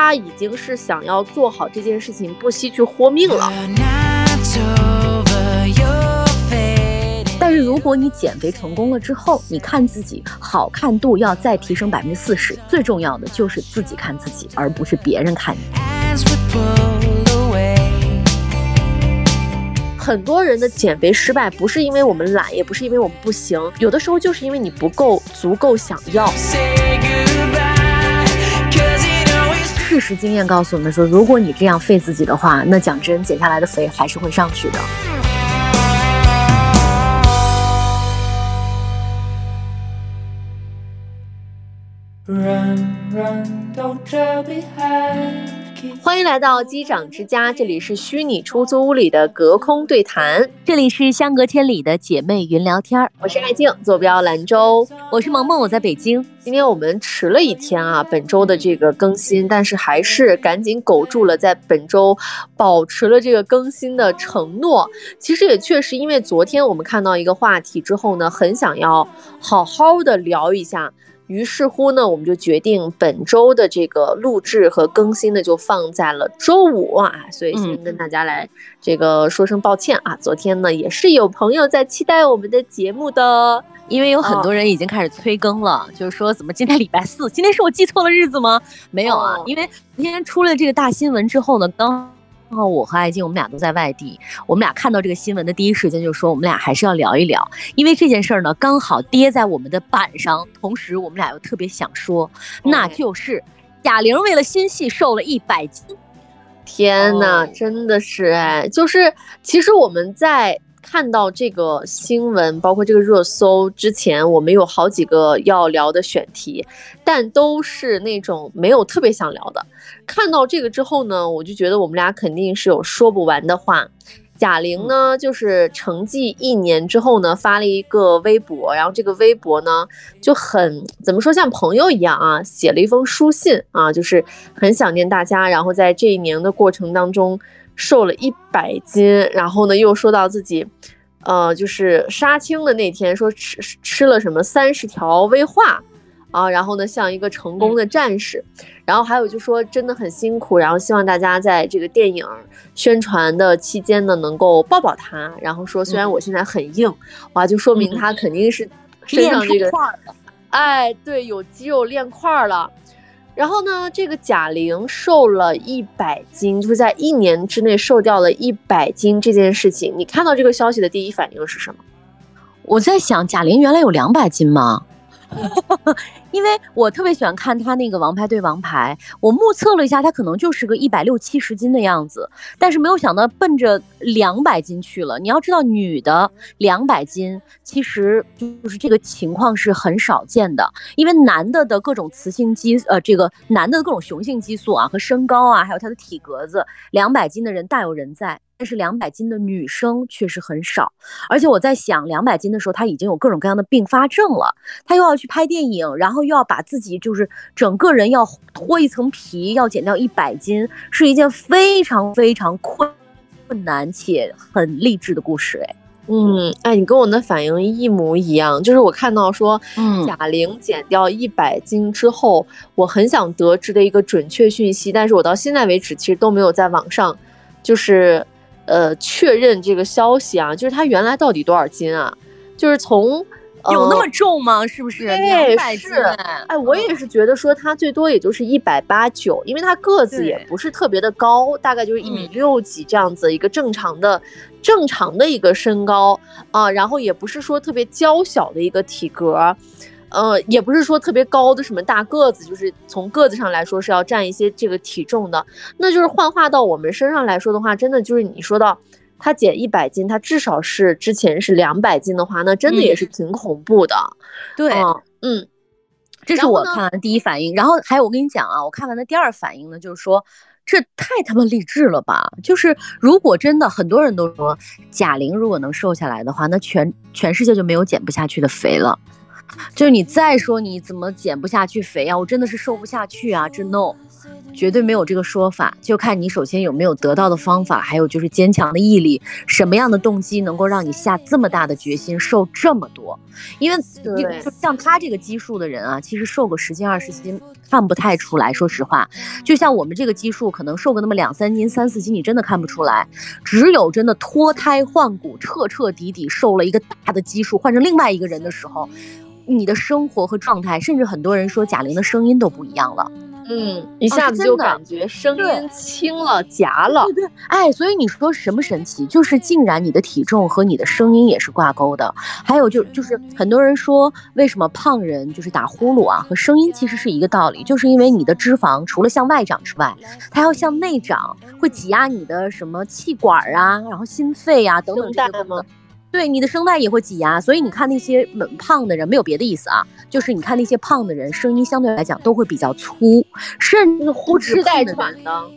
他已经是想要做好这件事情，不惜去豁命了。但是如果你减肥成功了之后，你看自己好看度要再提升百分之四十，最重要的就是自己看自己，而不是别人看你。很多人的减肥失败，不是因为我们懒，也不是因为我们不行，有的时候就是因为你不够足够想要。事实经验告诉我们说，如果你这样费自己的话，那讲真，减下来的肥还是会上去的。欢迎来到机长之家，这里是虚拟出租屋里的隔空对谈，这里是相隔千里的姐妹云聊天儿。我是艾静，坐标兰州；我是萌萌，我在北京。今天我们迟了一天啊，本周的这个更新，但是还是赶紧苟住了，在本周保持了这个更新的承诺。其实也确实，因为昨天我们看到一个话题之后呢，很想要好好的聊一下。于是乎呢，我们就决定本周的这个录制和更新呢，就放在了周五啊。所以先跟大家来这个说声抱歉啊。昨天呢，也是有朋友在期待我们的节目的，因为有很多人已经开始催更了，就是说怎么今天礼拜四？今天是我记错了日子吗？没有啊，因为今天出了这个大新闻之后呢，刚。然后我和艾静，我们俩都在外地。我们俩看到这个新闻的第一时间就说，我们俩还是要聊一聊，因为这件事儿呢，刚好跌在我们的板上。同时，我们俩又特别想说，那就是贾玲为了新戏瘦了一百斤。天呐，真的是哎，就是其实我们在。看到这个新闻，包括这个热搜之前，我们有好几个要聊的选题，但都是那种没有特别想聊的。看到这个之后呢，我就觉得我们俩肯定是有说不完的话。贾玲呢，就是成绩一年之后呢，发了一个微博，然后这个微博呢就很怎么说，像朋友一样啊，写了一封书信啊，就是很想念大家，然后在这一年的过程当中。瘦了一百斤，然后呢，又说到自己，呃，就是杀青的那天，说吃吃了什么三十条威化，啊，然后呢，像一个成功的战士，然后还有就说真的很辛苦，然后希望大家在这个电影宣传的期间呢，能够抱抱他，然后说虽然我现在很硬，哇，就说明他肯定是身上这个，哎，对，有肌肉练块了。然后呢，这个贾玲瘦了一百斤，就是在一年之内瘦掉了一百斤这件事情，你看到这个消息的第一反应是什么？我在想，贾玲原来有两百斤吗？因为我特别喜欢看他那个《王牌对王牌》，我目测了一下，他可能就是个一百六七十斤的样子，但是没有想到奔着两百斤去了。你要知道，女的两百斤，其实就是这个情况是很少见的，因为男的的各种雌性激，呃，这个男的各种雄性激素啊和身高啊，还有他的体格子，两百斤的人大有人在。但是两百斤的女生确实很少，而且我在想，两百斤的时候，她已经有各种各样的并发症了，她又要去拍电影，然后又要把自己就是整个人要脱一层皮，要减掉一百斤，是一件非常非常困困难且很励志的故事。哎，嗯，哎，你跟我的反应一模一样，就是我看到说，贾玲减掉一百斤之后，我很想得知的一个准确讯息，但是我到现在为止其实都没有在网上，就是。呃，确认这个消息啊，就是他原来到底多少斤啊？就是从有那么重吗？是不是？对，是。哎，我也是觉得说他最多也就是一百八九，因为他个子也不是特别的高，大概就是一米六几这样子一个正常的、正常的一个身高啊，然后也不是说特别娇小的一个体格。呃，也不是说特别高的什么大个子，就是从个子上来说是要占一些这个体重的。那就是幻化到我们身上来说的话，真的就是你说到他减一百斤，他至少是之前是两百斤的话，那真的也是挺恐怖的。对，嗯，这是我看完的第一反应。然后还有我跟你讲啊，我看完的第二反应呢，就是说这太他妈励志了吧！就是如果真的很多人都说贾玲如果能瘦下来的话，那全全世界就没有减不下去的肥了。就是你再说你怎么减不下去肥啊？我真的是瘦不下去啊！真 no，绝对没有这个说法，就看你首先有没有得到的方法，还有就是坚强的毅力，什么样的动机能够让你下这么大的决心瘦这么多？因为就像他这个基数的人啊，其实瘦个十斤二十斤看不太出来。说实话，就像我们这个基数，可能瘦个那么两三斤、三四斤，你真的看不出来。只有真的脱胎换骨、彻彻底底瘦了一个大的基数，换成另外一个人的时候。你的生活和状态，甚至很多人说贾玲的声音都不一样了。嗯，一下子就感觉声音轻了、夹了。对对，哎，所以你说什么神奇？就是竟然你的体重和你的声音也是挂钩的。还有就就是很多人说，为什么胖人就是打呼噜啊？和声音其实是一个道理，就是因为你的脂肪除了向外长之外，它要向内长，会挤压你的什么气管啊，然后心肺啊等等这些功能。对你的声带也会挤压，所以你看那些胖的人，没有别的意思啊，就是你看那些胖的人，声音相对来讲都会比较粗，甚至呼哧带喘的。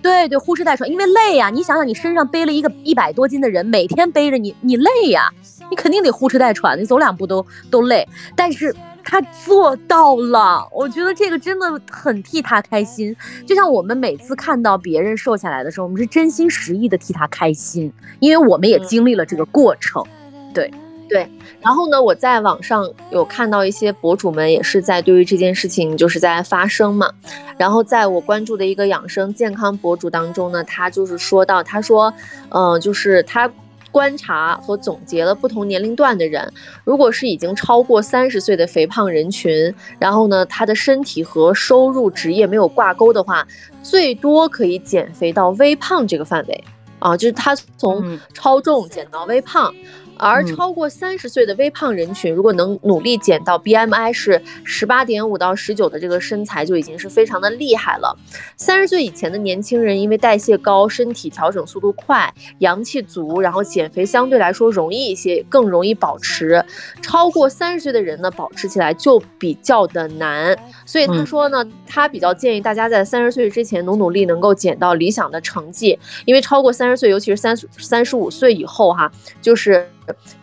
对对，呼哧带喘，因为累呀。你想想，你身上背了一个一百多斤的人，每天背着你，你累呀，你肯定得呼哧带喘，你走两步都都累。但是。他做到了，我觉得这个真的很替他开心。就像我们每次看到别人瘦下来的时候，我们是真心实意的替他开心，因为我们也经历了这个过程。对对。然后呢，我在网上有看到一些博主们也是在对于这件事情就是在发声嘛。然后在我关注的一个养生健康博主当中呢，他就是说到，他说，嗯，就是他。观察和总结了不同年龄段的人，如果是已经超过三十岁的肥胖人群，然后呢，他的身体和收入、职业没有挂钩的话，最多可以减肥到微胖这个范围。啊，就是他从超重减到微胖。而超过三十岁的微胖人群，如果能努力减到 BMI 是十八点五到十九的这个身材，就已经是非常的厉害了。三十岁以前的年轻人，因为代谢高，身体调整速度快，阳气足，然后减肥相对来说容易一些，更容易保持。超过三十岁的人呢，保持起来就比较的难。所以他说呢，他比较建议大家在三十岁之前努努力，能够减到理想的成绩。因为超过三十岁，尤其是三三十五岁以后，哈，就是。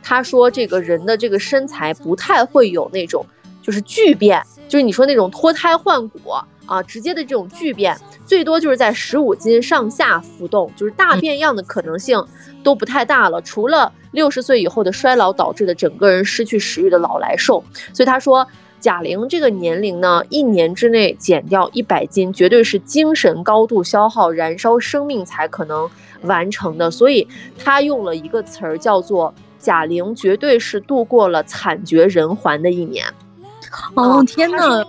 他说，这个人的这个身材不太会有那种就是巨变，就是你说那种脱胎换骨啊，直接的这种巨变，最多就是在十五斤上下浮动，就是大变样的可能性都不太大了。除了六十岁以后的衰老导致的整个人失去食欲的老来瘦，所以他说，贾玲这个年龄呢，一年之内减掉一百斤，绝对是精神高度消耗、燃烧生命才可能完成的。所以他用了一个词儿叫做。贾玲绝对是度过了惨绝人寰的一年。哦天呐，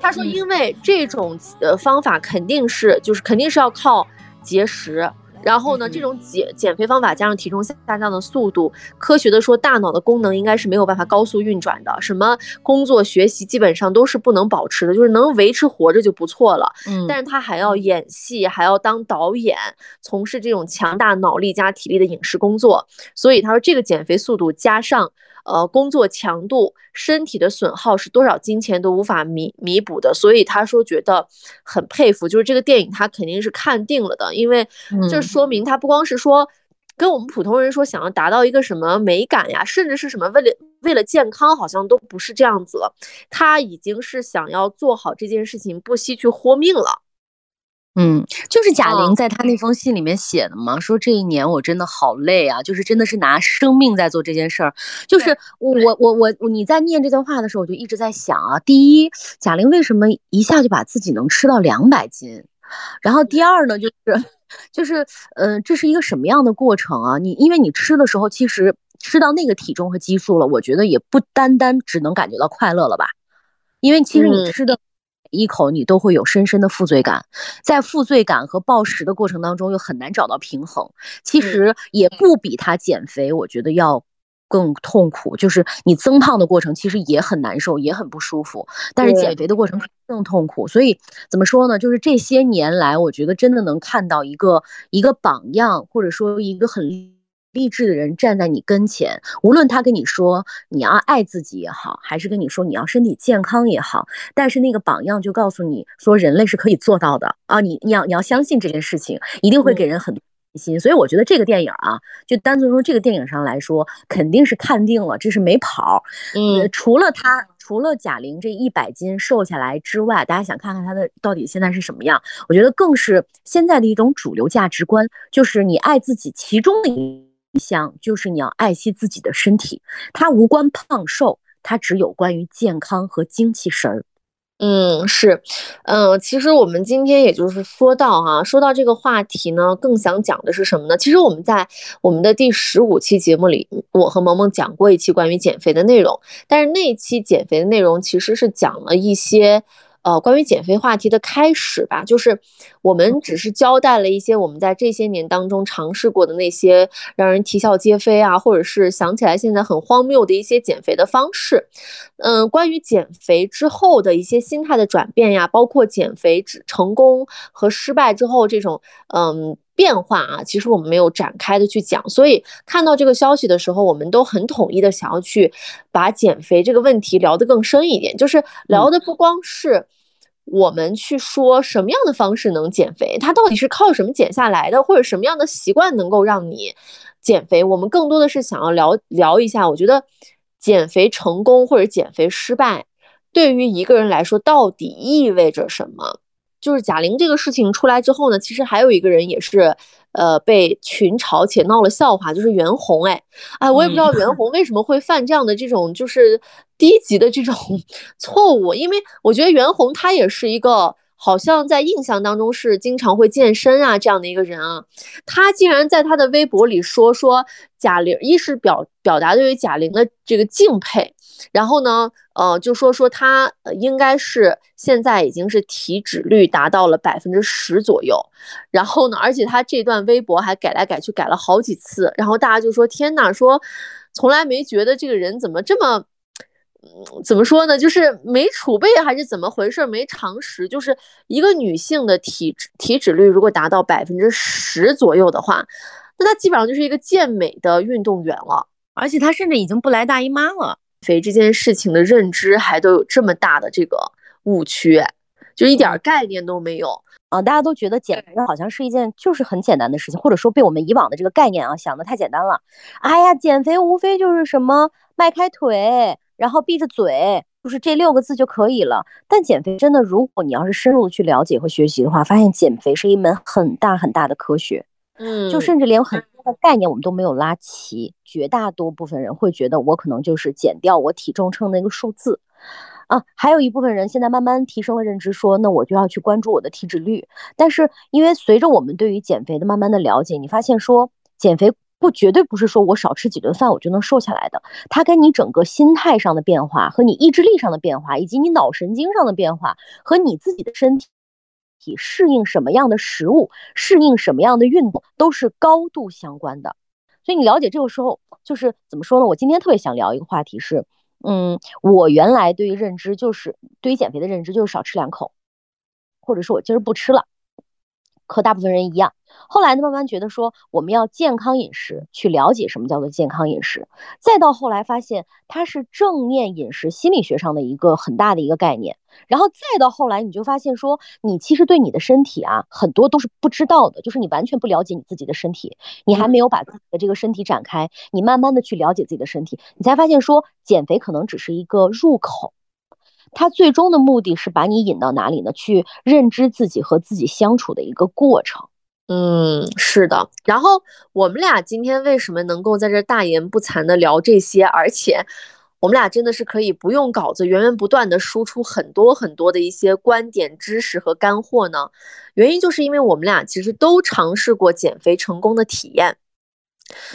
他说，因为这种呃方法肯定是，就是肯定是要靠节食。然后呢，这种减减肥方法加上体重下降的速度，科学的说，大脑的功能应该是没有办法高速运转的。什么工作学习基本上都是不能保持的，就是能维持活着就不错了。嗯，但是他还要演戏，还要当导演，从事这种强大脑力加体力的影视工作。所以他说，这个减肥速度加上。呃，工作强度、身体的损耗是多少金钱都无法弥弥补的，所以他说觉得很佩服，就是这个电影他肯定是看定了的，因为这说明他不光是说跟我们普通人说想要达到一个什么美感呀，甚至是什么为了为了健康，好像都不是这样子了，他已经是想要做好这件事情，不惜去豁命了。嗯，就是贾玲在她那封信里面写的嘛，说这一年我真的好累啊，就是真的是拿生命在做这件事儿。就是我我我你在念这段话的时候，我就一直在想啊，第一，贾玲为什么一下就把自己能吃到两百斤？然后第二呢，就是 就是呃，这是一个什么样的过程啊？你因为你吃的时候，其实吃到那个体重和基数了，我觉得也不单单只能感觉到快乐了吧？因为其实你吃的。一口你都会有深深的负罪感，在负罪感和暴食的过程当中又很难找到平衡。其实也不比他减肥，我觉得要更痛苦。就是你增胖的过程其实也很难受，也很不舒服，但是减肥的过程更痛苦。所以怎么说呢？就是这些年来，我觉得真的能看到一个一个榜样，或者说一个很。励志的人站在你跟前，无论他跟你说你要爱自己也好，还是跟你说你要身体健康也好，但是那个榜样就告诉你说人类是可以做到的啊！你你要你要相信这件事情，一定会给人很多信心。所以我觉得这个电影啊，就单从说这个电影上来说，肯定是看定了，这是没跑。嗯，除了他。除了贾玲这一百斤瘦下来之外，大家想看看她的到底现在是什么样？我觉得更是现在的一种主流价值观，就是你爱自己，其中的一项就是你要爱惜自己的身体，它无关胖瘦，它只有关于健康和精气神儿。嗯，是，嗯，其实我们今天也就是说到哈，说到这个话题呢，更想讲的是什么呢？其实我们在我们的第十五期节目里，我和萌萌讲过一期关于减肥的内容，但是那一期减肥的内容其实是讲了一些。呃，关于减肥话题的开始吧，就是我们只是交代了一些我们在这些年当中尝试过的那些让人啼笑皆非啊，或者是想起来现在很荒谬的一些减肥的方式。嗯，关于减肥之后的一些心态的转变呀，包括减肥成功和失败之后这种嗯。变化啊，其实我们没有展开的去讲，所以看到这个消息的时候，我们都很统一的想要去把减肥这个问题聊得更深一点，就是聊的不光是我们去说什么样的方式能减肥，它到底是靠什么减下来的，或者什么样的习惯能够让你减肥，我们更多的是想要聊聊一下，我觉得减肥成功或者减肥失败对于一个人来说到底意味着什么。就是贾玲这个事情出来之后呢，其实还有一个人也是，呃，被群嘲且闹了笑话，就是袁弘。哎，哎，我也不知道袁弘为什么会犯这样的这种就是低级的这种错误，因为我觉得袁弘他也是一个好像在印象当中是经常会健身啊这样的一个人啊，他竟然在他的微博里说说贾玲，一是表表达对于贾玲的这个敬佩。然后呢，呃，就说说他应该是现在已经是体脂率达到了百分之十左右。然后呢，而且他这段微博还改来改去，改了好几次。然后大家就说：“天哪，说从来没觉得这个人怎么这么，嗯，怎么说呢？就是没储备还是怎么回事？没常识。就是一个女性的体脂体脂率如果达到百分之十左右的话，那她基本上就是一个健美的运动员了。而且她甚至已经不来大姨妈了。”肥这件事情的认知还都有这么大的这个误区，就一点概念都没有啊！大家都觉得减肥好像是一件就是很简单的事情，或者说被我们以往的这个概念啊想的太简单了。哎呀，减肥无非就是什么迈开腿，然后闭着嘴，就是这六个字就可以了。但减肥真的，如果你要是深入的去了解和学习的话，发现减肥是一门很大很大的科学。嗯，就甚至连很。概念我们都没有拉齐，绝大多部分人会觉得我可能就是减掉我体重秤那个数字啊，还有一部分人现在慢慢提升了认知，说那我就要去关注我的体脂率。但是因为随着我们对于减肥的慢慢的了解，你发现说减肥不绝对不是说我少吃几顿饭我就能瘦下来的，它跟你整个心态上的变化和你意志力上的变化，以及你脑神经上的变化和你自己的身体。体适应什么样的食物，适应什么样的运动，都是高度相关的。所以你了解这个时候，就是怎么说呢？我今天特别想聊一个话题是，嗯，我原来对于认知就是对于减肥的认知就是少吃两口，或者说我今儿不吃了，和大部分人一样。后来呢，慢慢觉得说我们要健康饮食，去了解什么叫做健康饮食，再到后来发现它是正念饮食心理学上的一个很大的一个概念，然后再到后来你就发现说你其实对你的身体啊很多都是不知道的，就是你完全不了解你自己的身体，你还没有把自己的这个身体展开，你慢慢的去了解自己的身体，你才发现说减肥可能只是一个入口，它最终的目的是把你引到哪里呢？去认知自己和自己相处的一个过程。嗯，是的。然后我们俩今天为什么能够在这大言不惭的聊这些，而且我们俩真的是可以不用稿子，源源不断的输出很多很多的一些观点、知识和干货呢？原因就是因为我们俩其实都尝试过减肥成功的体验。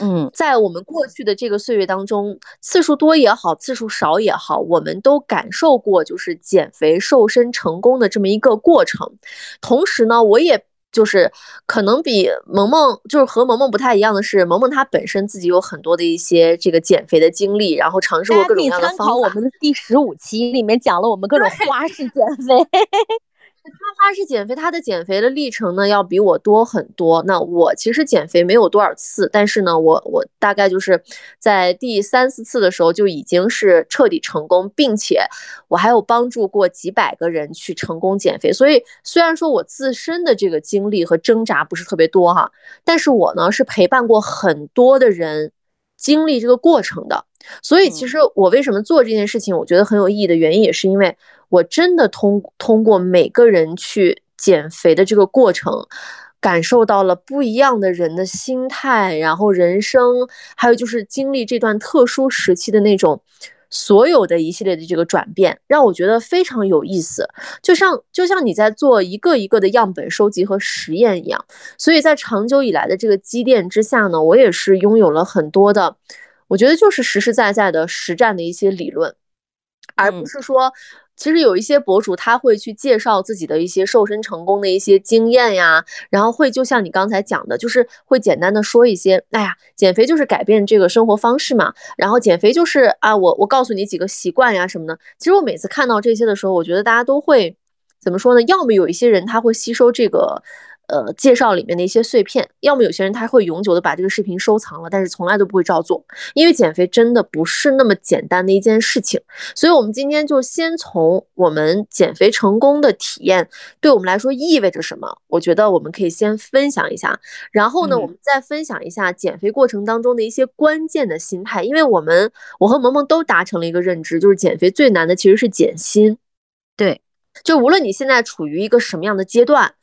嗯，在我们过去的这个岁月当中，次数多也好，次数少也好，我们都感受过就是减肥瘦身成功的这么一个过程。同时呢，我也。就是可能比萌萌，就是和萌萌不太一样的是，萌萌她本身自己有很多的一些这个减肥的经历，然后尝试过各种各样的方法。参考我们的第十五期里面讲了我们各种花式减肥。他他是减肥，他的减肥的历程呢要比我多很多。那我其实减肥没有多少次，但是呢，我我大概就是在第三四次的时候就已经是彻底成功，并且我还有帮助过几百个人去成功减肥。所以虽然说我自身的这个经历和挣扎不是特别多哈，但是我呢是陪伴过很多的人经历这个过程的。所以其实我为什么做这件事情，我觉得很有意义的原因，也是因为我真的通通过每个人去减肥的这个过程，感受到了不一样的人的心态，然后人生，还有就是经历这段特殊时期的那种。所有的一系列的这个转变，让我觉得非常有意思，就像就像你在做一个一个的样本收集和实验一样。所以在长久以来的这个积淀之下呢，我也是拥有了很多的，我觉得就是实实在在的实战的一些理论，而不是说。其实有一些博主他会去介绍自己的一些瘦身成功的一些经验呀，然后会就像你刚才讲的，就是会简单的说一些，哎呀，减肥就是改变这个生活方式嘛，然后减肥就是啊，我我告诉你几个习惯呀什么的。其实我每次看到这些的时候，我觉得大家都会怎么说呢？要么有一些人他会吸收这个。呃，介绍里面的一些碎片，要么有些人他会永久的把这个视频收藏了，但是从来都不会照做，因为减肥真的不是那么简单的一件事情。所以，我们今天就先从我们减肥成功的体验对我们来说意味着什么，我觉得我们可以先分享一下。然后呢，我们再分享一下减肥过程当中的一些关键的心态，因为我们我和萌萌都达成了一个认知，就是减肥最难的其实是减心。对，就无论你现在处于一个什么样的阶段。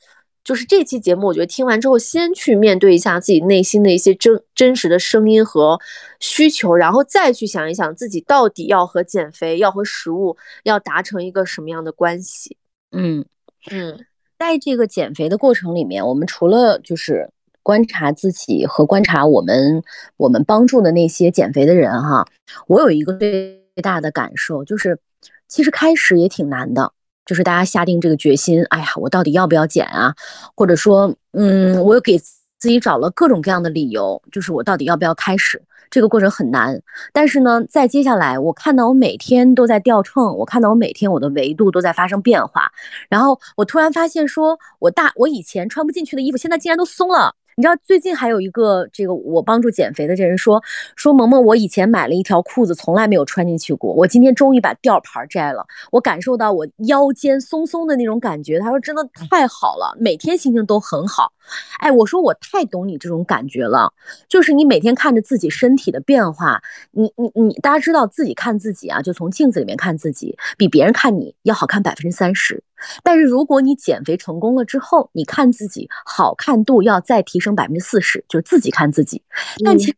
就是这期节目，我觉得听完之后，先去面对一下自己内心的一些真真实的声音和需求，然后再去想一想自己到底要和减肥、要和食物要达成一个什么样的关系。嗯嗯，在这个减肥的过程里面，我们除了就是观察自己和观察我们我们帮助的那些减肥的人哈，我有一个最大的感受，就是其实开始也挺难的。就是大家下定这个决心，哎呀，我到底要不要减啊？或者说，嗯，我又给自己找了各种各样的理由，就是我到底要不要开始？这个过程很难。但是呢，在接下来，我看到我每天都在掉秤，我看到我每天我的维度都在发生变化，然后我突然发现，说我大我以前穿不进去的衣服，现在竟然都松了。你知道最近还有一个这个我帮助减肥的这人说说萌萌，我以前买了一条裤子，从来没有穿进去过，我今天终于把吊牌摘了，我感受到我腰间松松的那种感觉。他说真的太好了，每天心情都很好。哎，我说我太懂你这种感觉了，就是你每天看着自己身体的变化，你你你，大家知道自己看自己啊，就从镜子里面看自己，比别人看你要好看百分之三十。但是如果你减肥成功了之后，你看自己好看度要再提升百分之四十，就是自己看自己。但其实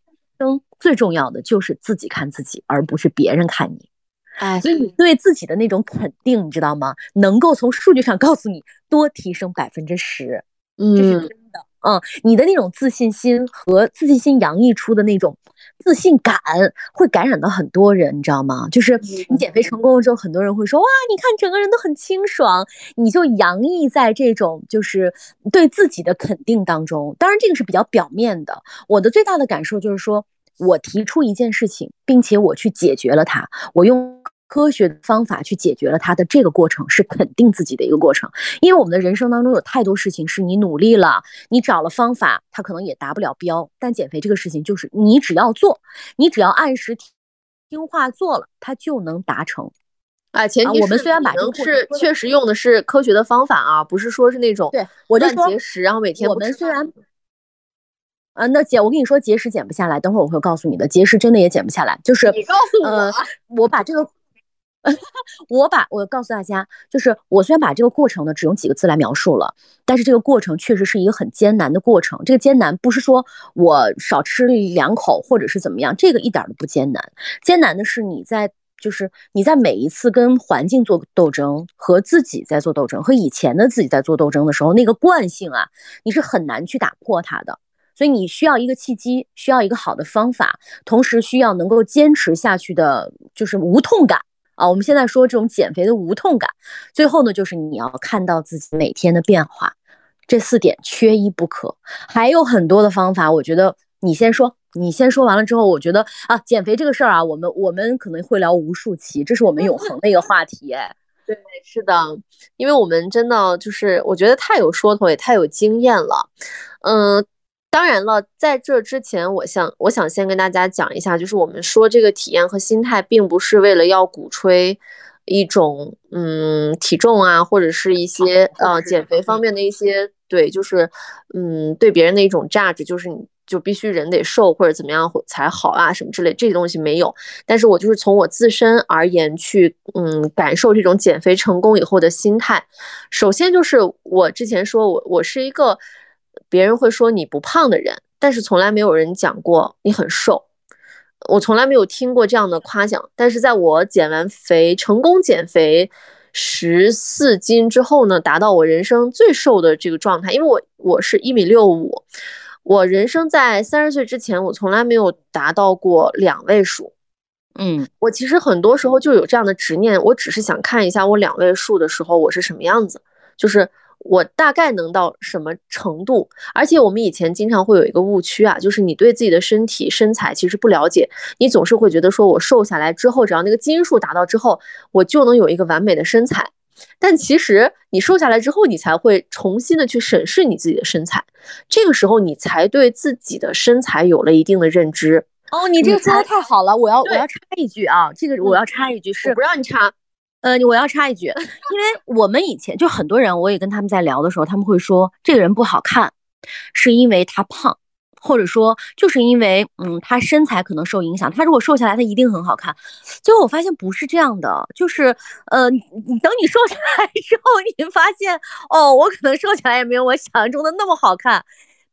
最重要的就是自己看自己，而不是别人看你。哎，所以你对自己的那种肯定，你知道吗？能够从数据上告诉你多提升百分之十，这是真的。嗯，你的那种自信心和自信心洋溢出的那种自信感，会感染到很多人，你知道吗？就是你减肥成功了之后，很多人会说哇，你看整个人都很清爽，你就洋溢在这种就是对自己的肯定当中。当然，这个是比较表面的。我的最大的感受就是说，我提出一件事情，并且我去解决了它，我用。科学的方法去解决了它的这个过程是肯定自己的一个过程，因为我们的人生当中有太多事情是你努力了，你找了方法，它可能也达不了标。但减肥这个事情就是你只要做，你只要按时听话做了，它就能达成。啊，前提我们虽然把这个是确实用的是科学的方法啊，不是说是那种对我就说节食，然后每天我们虽然。啊，那姐，我跟你说，节食减不下来，等会儿我会告诉你的，节食真的也减不下来，就是你告诉我，呃，我把这个。我把我告诉大家，就是我虽然把这个过程呢只用几个字来描述了，但是这个过程确实是一个很艰难的过程。这个艰难不是说我少吃两口或者是怎么样，这个一点都不艰难。艰难的是你在就是你在每一次跟环境做斗争，和自己在做斗争，和以前的自己在做斗争的时候，那个惯性啊，你是很难去打破它的。所以你需要一个契机，需要一个好的方法，同时需要能够坚持下去的，就是无痛感。啊，我们现在说这种减肥的无痛感，最后呢，就是你要看到自己每天的变化，这四点缺一不可。还有很多的方法，我觉得你先说，你先说完了之后，我觉得啊，减肥这个事儿啊，我们我们可能会聊无数期，这是我们永恒的一个话题。哎，对，是的，因为我们真的就是我觉得太有说头，也太有经验了，嗯。当然了，在这之前，我想我想先跟大家讲一下，就是我们说这个体验和心态，并不是为了要鼓吹一种嗯体重啊，或者是一些呃减肥方面的一些对，就是嗯对别人的一种价值，就是你就必须人得瘦或者怎么样才好啊什么之类这些东西没有。但是我就是从我自身而言去，嗯，感受这种减肥成功以后的心态。首先就是我之前说我我是一个别人会说你不胖的人，但是从来没有人讲过你很瘦。我从来没有听过这样的夸奖，但是在我减完肥成功减肥十四斤之后呢，达到我人生最瘦的这个状态，因为我我是一米六五，我人生在三十岁之前，我从来没有达到过两位数。嗯，我其实很多时候就有这样的执念，我只是想看一下我两位数的时候我是什么样子，就是。我大概能到什么程度？而且我们以前经常会有一个误区啊，就是你对自己的身体身材其实不了解，你总是会觉得说我瘦下来之后，只要那个基因数达到之后，我就能有一个完美的身材。但其实你瘦下来之后，你才会重新的去审视你自己的身材，这个时候你才对自己的身材有了一定的认知。哦，你这个说的太好了，我要我要插一句啊，这个我要插一句，是不让你插。呃，我要插一句，因为我们以前就很多人，我也跟他们在聊的时候，他们会说这个人不好看，是因为他胖，或者说就是因为嗯他身材可能受影响。他如果瘦下来，他一定很好看。结果我发现不是这样的，就是呃，你等你瘦下来之后，你发现哦，我可能瘦起来也没有我想象中的那么好看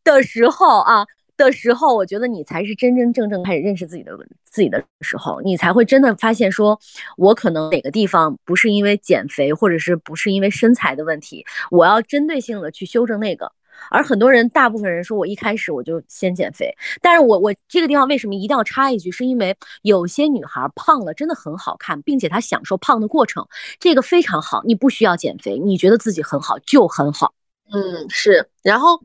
的时候啊。的时候，我觉得你才是真真正正开始认识自己的自己的时候，你才会真的发现，说我可能哪个地方不是因为减肥，或者是不是因为身材的问题，我要针对性的去修正那个。而很多人，大部分人说我一开始我就先减肥，但是我我这个地方为什么一定要插一句，是因为有些女孩胖了真的很好看，并且她享受胖的过程，这个非常好。你不需要减肥，你觉得自己很好就很好。嗯，是，然后。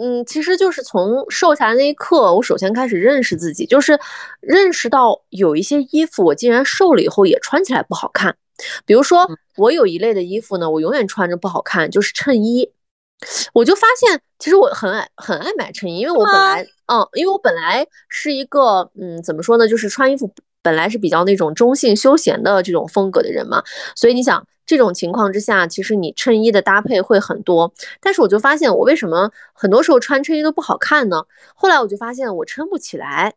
嗯，其实就是从瘦下来那一刻，我首先开始认识自己，就是认识到有一些衣服我竟然瘦了以后也穿起来不好看。比如说，我有一类的衣服呢，我永远穿着不好看，就是衬衣。我就发现，其实我很爱很爱买衬衣，因为我本来，嗯，因为我本来是一个，嗯，怎么说呢，就是穿衣服本来是比较那种中性休闲的这种风格的人嘛，所以你想。这种情况之下，其实你衬衣的搭配会很多，但是我就发现我为什么很多时候穿衬衣都不好看呢？后来我就发现我撑不起来，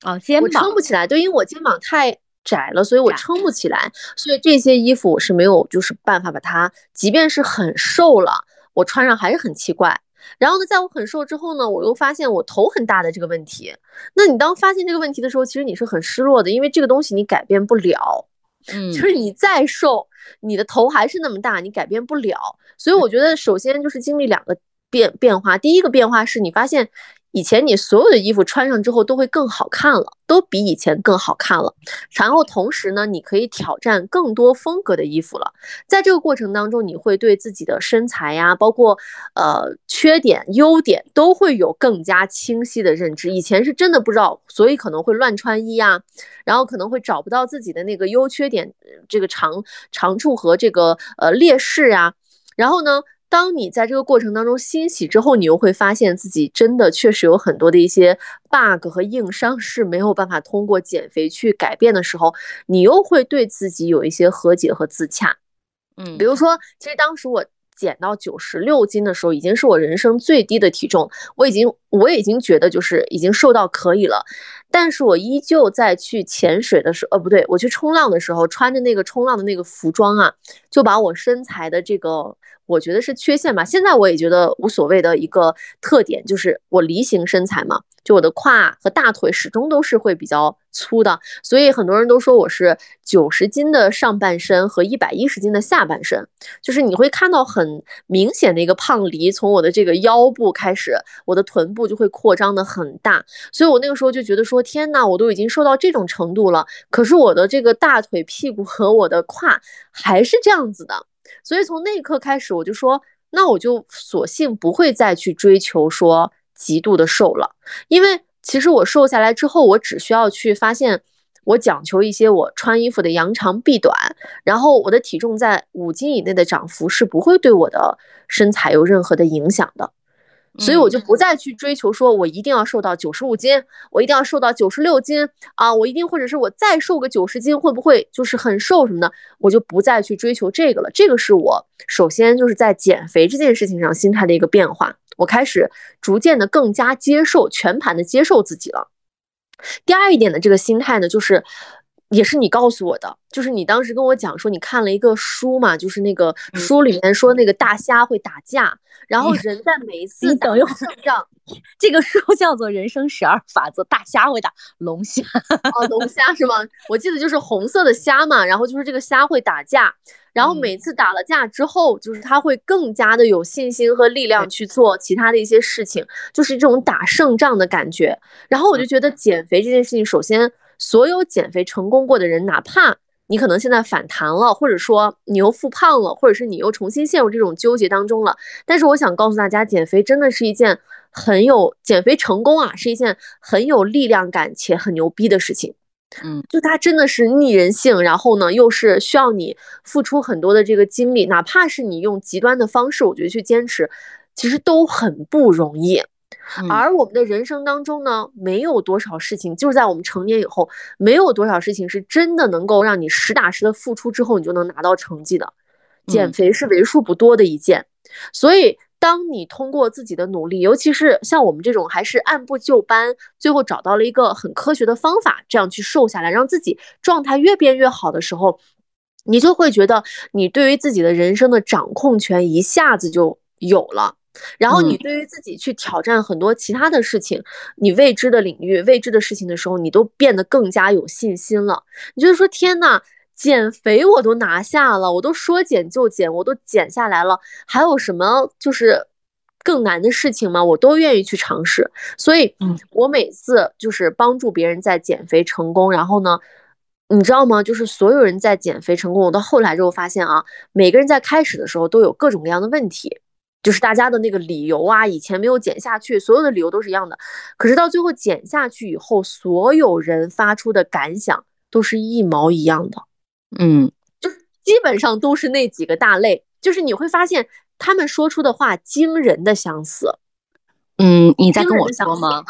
啊，肩膀撑不起来，对，因为我肩膀太窄了，所以我撑不起来，所以这些衣服我是没有就是办法把它，即便是很瘦了，我穿上还是很奇怪。然后呢，在我很瘦之后呢，我又发现我头很大的这个问题。那你当发现这个问题的时候，其实你是很失落的，因为这个东西你改变不了。嗯，就是你再瘦，你的头还是那么大，你改变不了。所以我觉得，首先就是经历两个变变化。第一个变化是你发现。以前你所有的衣服穿上之后都会更好看了，都比以前更好看了。然后同时呢，你可以挑战更多风格的衣服了。在这个过程当中，你会对自己的身材呀，包括呃缺点、优点，都会有更加清晰的认知。以前是真的不知道，所以可能会乱穿衣呀，然后可能会找不到自己的那个优缺点、这个长长处和这个呃劣势呀。然后呢？当你在这个过程当中欣喜之后，你又会发现自己真的确实有很多的一些 bug 和硬伤是没有办法通过减肥去改变的时候，你又会对自己有一些和解和自洽。嗯，比如说，其实当时我减到九十六斤的时候，已经是我人生最低的体重，我已经我已经觉得就是已经瘦到可以了，但是我依旧在去潜水的时候，呃，不对，我去冲浪的时候，穿着那个冲浪的那个服装啊，就把我身材的这个。我觉得是缺陷吧，现在我也觉得无所谓的一个特点就是我梨形身材嘛，就我的胯和大腿始终都是会比较粗的，所以很多人都说我是九十斤的上半身和一百一十斤的下半身，就是你会看到很明显的一个胖梨，从我的这个腰部开始，我的臀部就会扩张的很大，所以我那个时候就觉得说，天呐，我都已经瘦到这种程度了，可是我的这个大腿、屁股和我的胯还是这样子的。所以从那一刻开始，我就说，那我就索性不会再去追求说极度的瘦了，因为其实我瘦下来之后，我只需要去发现，我讲求一些我穿衣服的扬长避短，然后我的体重在五斤以内的涨幅是不会对我的身材有任何的影响的。所以我就不再去追求，说我一定要瘦到九十五斤，我一定要瘦到九十六斤啊，我一定或者是我再瘦个九十斤，会不会就是很瘦什么的？我就不再去追求这个了。这个是我首先就是在减肥这件事情上心态的一个变化。我开始逐渐的更加接受，全盘的接受自己了。第二一点的这个心态呢，就是。也是你告诉我的，就是你当时跟我讲说你看了一个书嘛，就是那个书里面说那个大虾会打架，然后人在每一次等胜仗，这个书叫做《人生十二法则》，大虾会打龙虾，哦，龙虾是吗？我记得就是红色的虾嘛，然后就是这个虾会打架，然后每次打了架之后，就是他会更加的有信心和力量去做其他的一些事情，就是这种打胜仗的感觉。然后我就觉得减肥这件事情，首先。所有减肥成功过的人，哪怕你可能现在反弹了，或者说你又复胖了，或者是你又重新陷入这种纠结当中了，但是我想告诉大家，减肥真的是一件很有减肥成功啊，是一件很有力量感且很牛逼的事情。嗯，就它真的是逆人性，然后呢，又是需要你付出很多的这个精力，哪怕是你用极端的方式，我觉得去坚持，其实都很不容易。而我们的人生当中呢，没有多少事情，就是在我们成年以后，没有多少事情是真的能够让你实打实的付出之后，你就能拿到成绩的。减肥是为数不多的一件，所以当你通过自己的努力，尤其是像我们这种还是按部就班，最后找到了一个很科学的方法，这样去瘦下来，让自己状态越变越好的时候，你就会觉得你对于自己的人生的掌控权一下子就有了。然后你对于自己去挑战很多其他的事情，你未知的领域、未知的事情的时候，你都变得更加有信心了。你就是说天呐，减肥我都拿下了，我都说减就减，我都减下来了，还有什么就是更难的事情吗？我都愿意去尝试。所以，我每次就是帮助别人在减肥成功，然后呢，你知道吗？就是所有人在减肥成功，我到后来之后发现啊，每个人在开始的时候都有各种各样的问题。就是大家的那个理由啊，以前没有减下去，所有的理由都是一样的。可是到最后减下去以后，所有人发出的感想都是一毛一样的。嗯，就基本上都是那几个大类。就是你会发现他们说出的话惊人的相似。嗯，你在跟我说吗？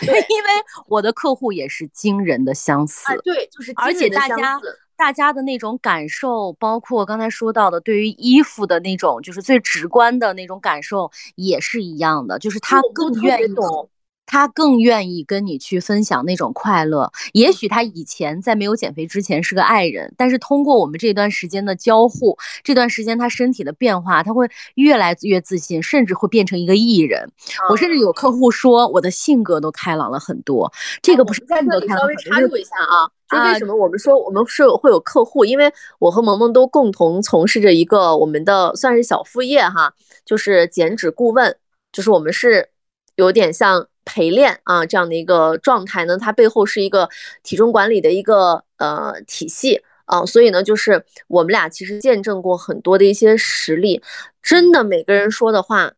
对，因为我的客户也是惊人的相似。对，就是而且大家。大家的那种感受，包括刚才说到的，对于衣服的那种，就是最直观的那种感受，也是一样的，就是他更愿意懂。他更愿意跟你去分享那种快乐。也许他以前在没有减肥之前是个爱人，但是通过我们这段时间的交互，这段时间他身体的变化，他会越来越自信，甚至会变成一个艺人。我甚至有客户说，我的性格都开朗了很多。这个不是在这里稍微插入一下啊，就为什么我们说我们是会有客户？因为我和萌萌都共同从事着一个我们的算是小副业哈，就是减脂顾问，就是我们是有点像。陪练啊，这样的一个状态呢，它背后是一个体重管理的一个呃体系。啊，所以呢，就是我们俩其实见证过很多的一些实例，真的每个人说的话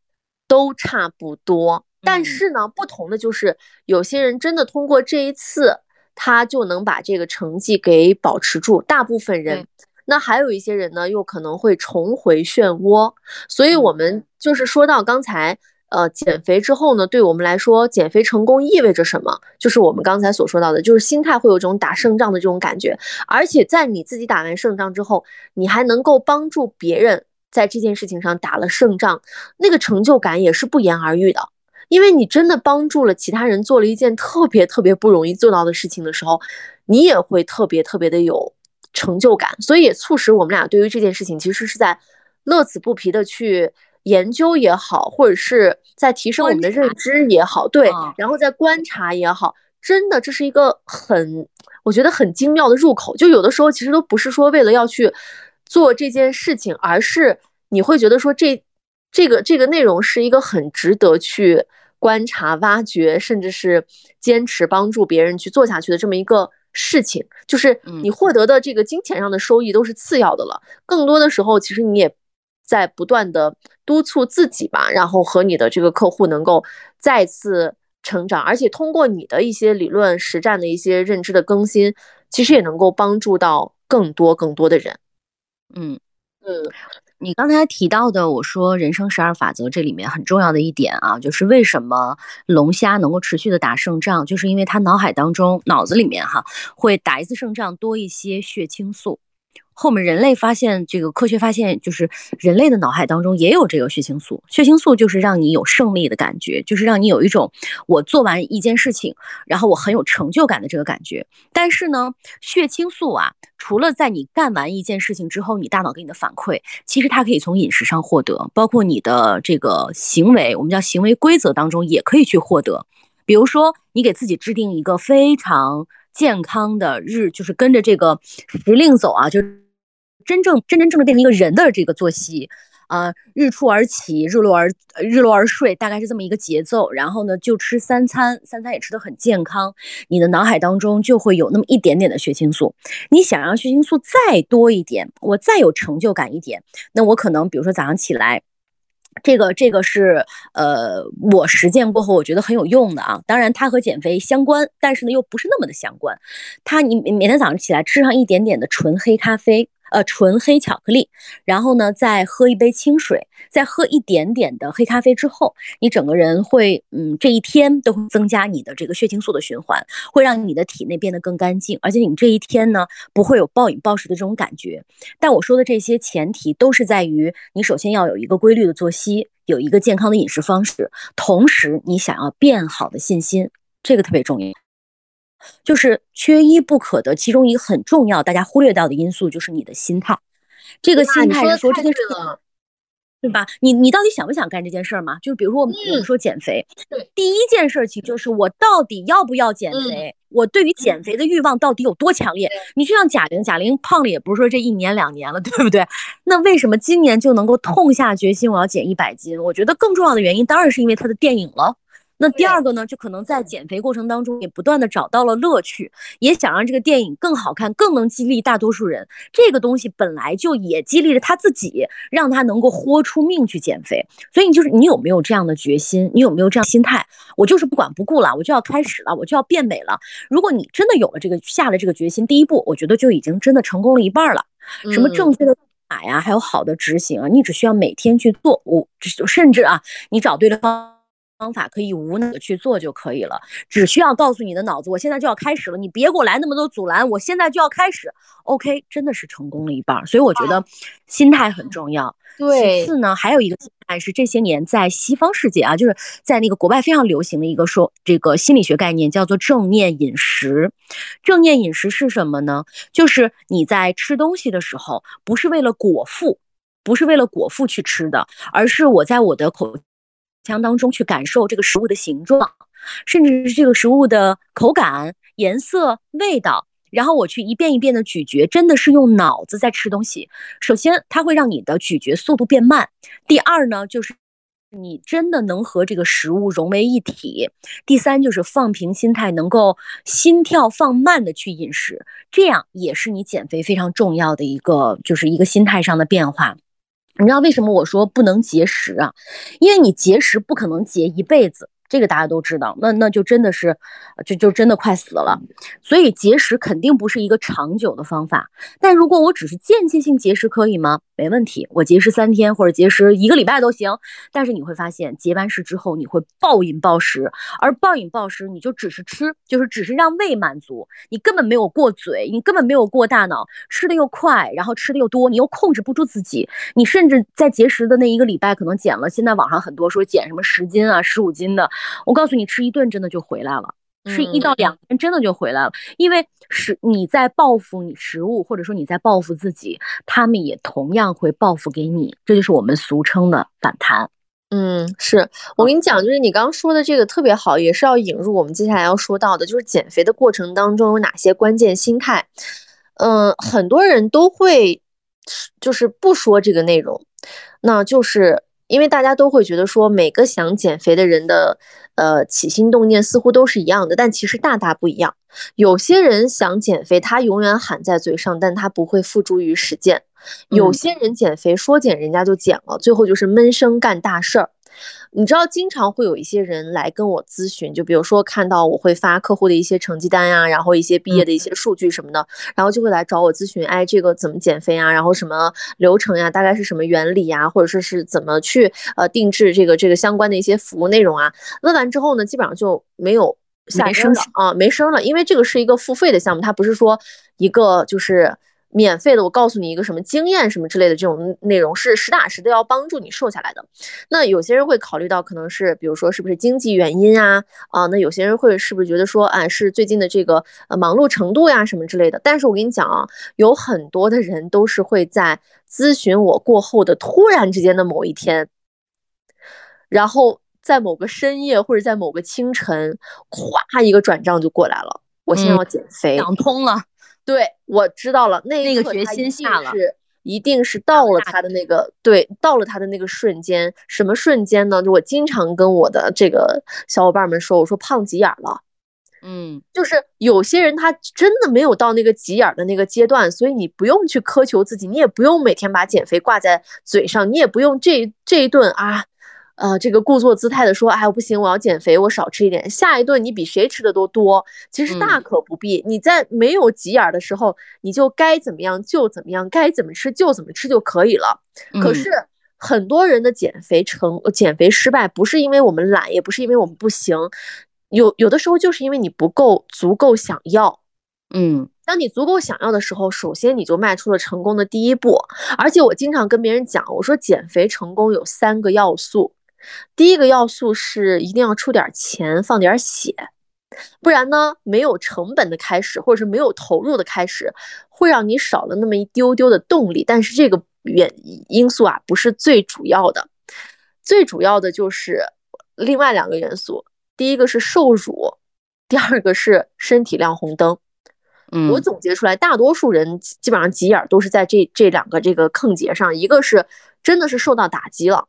都差不多，但是呢，不同的就是有些人真的通过这一次，他就能把这个成绩给保持住，大部分人，那还有一些人呢，又可能会重回漩涡，所以我们。就是说到刚才。呃，减肥之后呢，对我们来说，减肥成功意味着什么？就是我们刚才所说到的，就是心态会有种打胜仗的这种感觉，而且在你自己打完胜仗之后，你还能够帮助别人在这件事情上打了胜仗，那个成就感也是不言而喻的。因为你真的帮助了其他人做了一件特别特别不容易做到的事情的时候，你也会特别特别的有成就感，所以也促使我们俩对于这件事情其实是在乐此不疲的去。研究也好，或者是在提升我们的认知也好，对，然后在观察也好，真的这是一个很，我觉得很精妙的入口。就有的时候其实都不是说为了要去做这件事情，而是你会觉得说这这个这个内容是一个很值得去观察、挖掘，甚至是坚持帮助别人去做下去的这么一个事情。就是你获得的这个金钱上的收益都是次要的了，更多的时候其实你也。在不断的督促自己吧，然后和你的这个客户能够再次成长，而且通过你的一些理论实战的一些认知的更新，其实也能够帮助到更多更多的人。嗯嗯，你刚才提到的，我说人生十二法则这里面很重要的一点啊，就是为什么龙虾能够持续的打胜仗，就是因为他脑海当中脑子里面哈会打一次胜仗多一些血清素。后面人类发现这个科学发现，就是人类的脑海当中也有这个血清素。血清素就是让你有胜利的感觉，就是让你有一种我做完一件事情，然后我很有成就感的这个感觉。但是呢，血清素啊，除了在你干完一件事情之后，你大脑给你的反馈，其实它可以从饮食上获得，包括你的这个行为，我们叫行为规则当中也可以去获得。比如说，你给自己制定一个非常健康的日，就是跟着这个时令走啊，就。真正真真正正变成一个人的这个作息，啊，日出而起，日落而日落而睡，大概是这么一个节奏。然后呢，就吃三餐，三餐也吃得很健康，你的脑海当中就会有那么一点点的血清素。你想让血清素再多一点，我再有成就感一点，那我可能比如说早上起来。这个这个是呃，我实践过后我觉得很有用的啊。当然，它和减肥相关，但是呢又不是那么的相关。它你每天早上起来吃上一点点的纯黑咖啡。呃，纯黑巧克力，然后呢，再喝一杯清水，再喝一点点的黑咖啡之后，你整个人会，嗯，这一天都会增加你的这个血清素的循环，会让你的体内变得更干净，而且你这一天呢，不会有暴饮暴食的这种感觉。但我说的这些前提都是在于，你首先要有一个规律的作息，有一个健康的饮食方式，同时你想要变好的信心，这个特别重要。就是缺一不可的，其中一个很重要，大家忽略掉的因素就是你的心态。这个心态是说这件事，对吧？你你到底想不想干这件事儿嘛？就比如说我们我们说减肥，第一件事情就是我到底要不要减肥？我对于减肥的欲望到底有多强烈？你就像贾玲，贾玲胖了也不是说这一年两年了，对不对？那为什么今年就能够痛下决心我要减一百斤？我觉得更重要的原因当然是因为她的电影了。那第二个呢，就可能在减肥过程当中也不断的找到了乐趣，也想让这个电影更好看，更能激励大多数人。这个东西本来就也激励着他自己，让他能够豁出命去减肥。所以你就是你有没有这样的决心？你有没有这样心态？我就是不管不顾了，我就要开始了，我就要变美了。如果你真的有了这个下了这个决心，第一步，我觉得就已经真的成功了一半了。什么正确的法呀，还有好的执行啊，你只需要每天去做。我甚至啊，你找对了方。方法可以无脑的去做就可以了，只需要告诉你的脑子，我现在就要开始了，你别给我来那么多阻拦，我现在就要开始。OK，真的是成功了一半，所以我觉得心态很重要。对，其次呢，还有一个心态是这些年在西方世界啊，就是在那个国外非常流行的一个说这个心理学概念，叫做正念饮食。正念饮食是什么呢？就是你在吃东西的时候，不是为了果腹，不是为了果腹去吃的，而是我在我的口。腔当中去感受这个食物的形状，甚至是这个食物的口感、颜色、味道，然后我去一遍一遍的咀嚼，真的是用脑子在吃东西。首先，它会让你的咀嚼速度变慢；第二呢，就是你真的能和这个食物融为一体；第三，就是放平心态，能够心跳放慢的去饮食，这样也是你减肥非常重要的一个，就是一个心态上的变化。你知道为什么我说不能节食啊？因为你节食不可能节一辈子。这个大家都知道，那那就真的是，就就真的快死了。所以节食肯定不是一个长久的方法。但如果我只是间歇性节食，可以吗？没问题，我节食三天或者节食一个礼拜都行。但是你会发现，节完食之后你会暴饮暴食，而暴饮暴食你就只是吃，就是只是让胃满足，你根本没有过嘴，你根本没有过大脑，吃的又快，然后吃的又多，你又控制不住自己。你甚至在节食的那一个礼拜，可能减了，现在网上很多说减什么十斤啊、十五斤的。我告诉你，吃一顿真的就回来了，吃一到两天真的就回来了，因为是你在报复你食物，或者说你在报复自己，他们也同样会报复给你，这就是我们俗称的反弹。嗯，是我跟你讲，就是你刚刚说的这个特别好，也是要引入我们接下来要说到的，就是减肥的过程当中有哪些关键心态。嗯，很多人都会就是不说这个内容，那就是。因为大家都会觉得说，每个想减肥的人的，呃，起心动念似乎都是一样的，但其实大大不一样。有些人想减肥，他永远喊在嘴上，但他不会付诸于实践；有些人减肥说减人家就减了，最后就是闷声干大事儿。你知道，经常会有一些人来跟我咨询，就比如说看到我会发客户的一些成绩单呀，然后一些毕业的一些数据什么的，然后就会来找我咨询，哎，这个怎么减肥啊？然后什么流程呀？大概是什么原理呀？或者说是怎么去呃定制这个这个相关的一些服务内容啊？问完之后呢，基本上就没有下声了啊，没声了，因为这个是一个付费的项目，它不是说一个就是。免费的，我告诉你一个什么经验什么之类的这种内容，是实打实的要帮助你瘦下来的。那有些人会考虑到可能是，比如说是不是经济原因啊啊？那有些人会是不是觉得说，哎，是最近的这个呃忙碌程度呀什么之类的？但是我跟你讲啊，有很多的人都是会在咨询我过后的突然之间的某一天，然后在某个深夜或者在某个清晨，咵一个转账就过来了。我现在要减肥，想通了。对，我知道了，那那个决心下了，是一定是到了他的那个对，到了他的那个瞬间，什么瞬间呢？就我经常跟我的这个小伙伴们说，我说胖急眼了，嗯，就是有些人他真的没有到那个急眼的那个阶段，所以你不用去苛求自己，你也不用每天把减肥挂在嘴上，你也不用这这一顿啊。呃，这个故作姿态的说，哎，我不行，我要减肥，我少吃一点。下一顿你比谁吃的都多，其实大可不必。你在没有急眼的时候，你就该怎么样就怎么样，该怎么吃就怎么吃就可以了。可是很多人的减肥成减肥失败，不是因为我们懒，也不是因为我们不行，有有的时候就是因为你不够足够想要。嗯，当你足够想要的时候，首先你就迈出了成功的第一步。而且我经常跟别人讲，我说减肥成功有三个要素。第一个要素是一定要出点钱，放点血，不然呢，没有成本的开始，或者是没有投入的开始，会让你少了那么一丢丢的动力。但是这个原因素啊，不是最主要的，最主要的就是另外两个元素，第一个是受辱，第二个是身体亮红灯。嗯，我总结出来，大多数人基本上急眼都是在这这两个这个坑节上，一个是真的是受到打击了。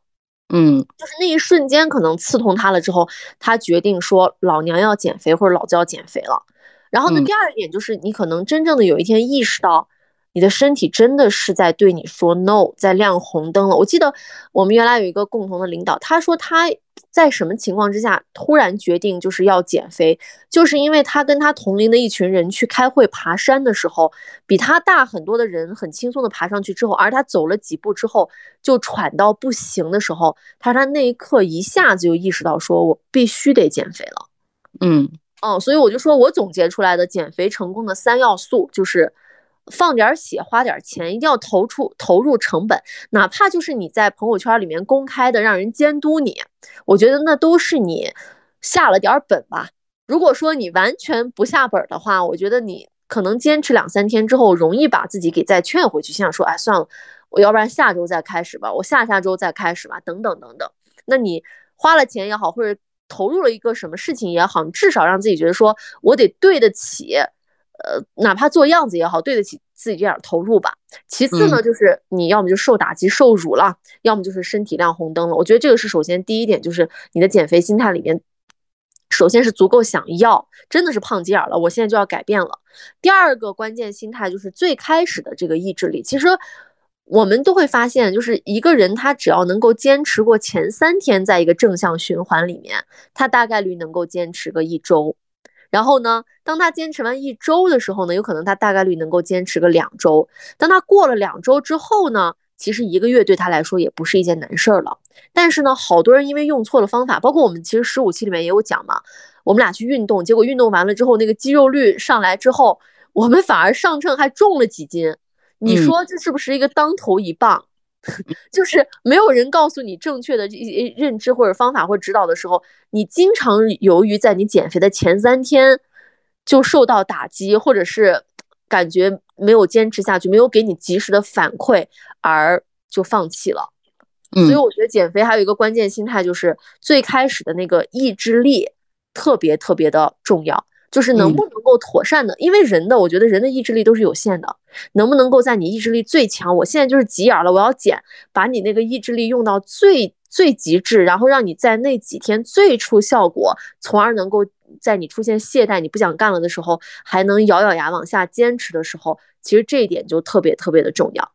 嗯，就是那一瞬间可能刺痛他了之后，他决定说老娘要减肥或者老子要减肥了。然后呢，第二点就是你可能真正的有一天意识到，你的身体真的是在对你说 no，在亮红灯了。我记得我们原来有一个共同的领导，他说他。在什么情况之下突然决定就是要减肥？就是因为他跟他同龄的一群人去开会爬山的时候，比他大很多的人很轻松的爬上去之后，而他走了几步之后就喘到不行的时候，他他那一刻一下子就意识到说，我必须得减肥了。嗯哦，所以我就说我总结出来的减肥成功的三要素就是。放点血，花点钱，一定要投出投入成本，哪怕就是你在朋友圈里面公开的让人监督你，我觉得那都是你下了点本吧。如果说你完全不下本的话，我觉得你可能坚持两三天之后，容易把自己给再劝回去，想说，哎，算了，我要不然下周再开始吧，我下下周再开始吧，等等等等。那你花了钱也好，或者投入了一个什么事情也好，你至少让自己觉得说我得对得起。呃，哪怕做样子也好，对得起自己这点投入吧。其次呢，就是你要么就受打击受辱了，要么就是身体亮红灯了。我觉得这个是首先第一点，就是你的减肥心态里面，首先是足够想要，真的是胖急眼了，我现在就要改变了。第二个关键心态就是最开始的这个意志力。其实我们都会发现，就是一个人他只要能够坚持过前三天，在一个正向循环里面，他大概率能够坚持个一周。然后呢，当他坚持完一周的时候呢，有可能他大概率能够坚持个两周。当他过了两周之后呢，其实一个月对他来说也不是一件难事儿了。但是呢，好多人因为用错了方法，包括我们其实十五期里面也有讲嘛，我们俩去运动，结果运动完了之后，那个肌肉率上来之后，我们反而上秤还重了几斤。你说这是不是一个当头一棒？就是没有人告诉你正确的这些认知或者方法或指导的时候，你经常由于在你减肥的前三天就受到打击，或者是感觉没有坚持下去，没有给你及时的反馈而就放弃了。所以我觉得减肥还有一个关键心态，就是最开始的那个意志力特别特别的重要。就是能不能够妥善的，因为人的，我觉得人的意志力都是有限的，能不能够在你意志力最强，我现在就是急眼了，我要减，把你那个意志力用到最最极致，然后让你在那几天最出效果，从而能够在你出现懈怠、你不想干了的时候，还能咬咬牙往下坚持的时候，其实这一点就特别特别的重要。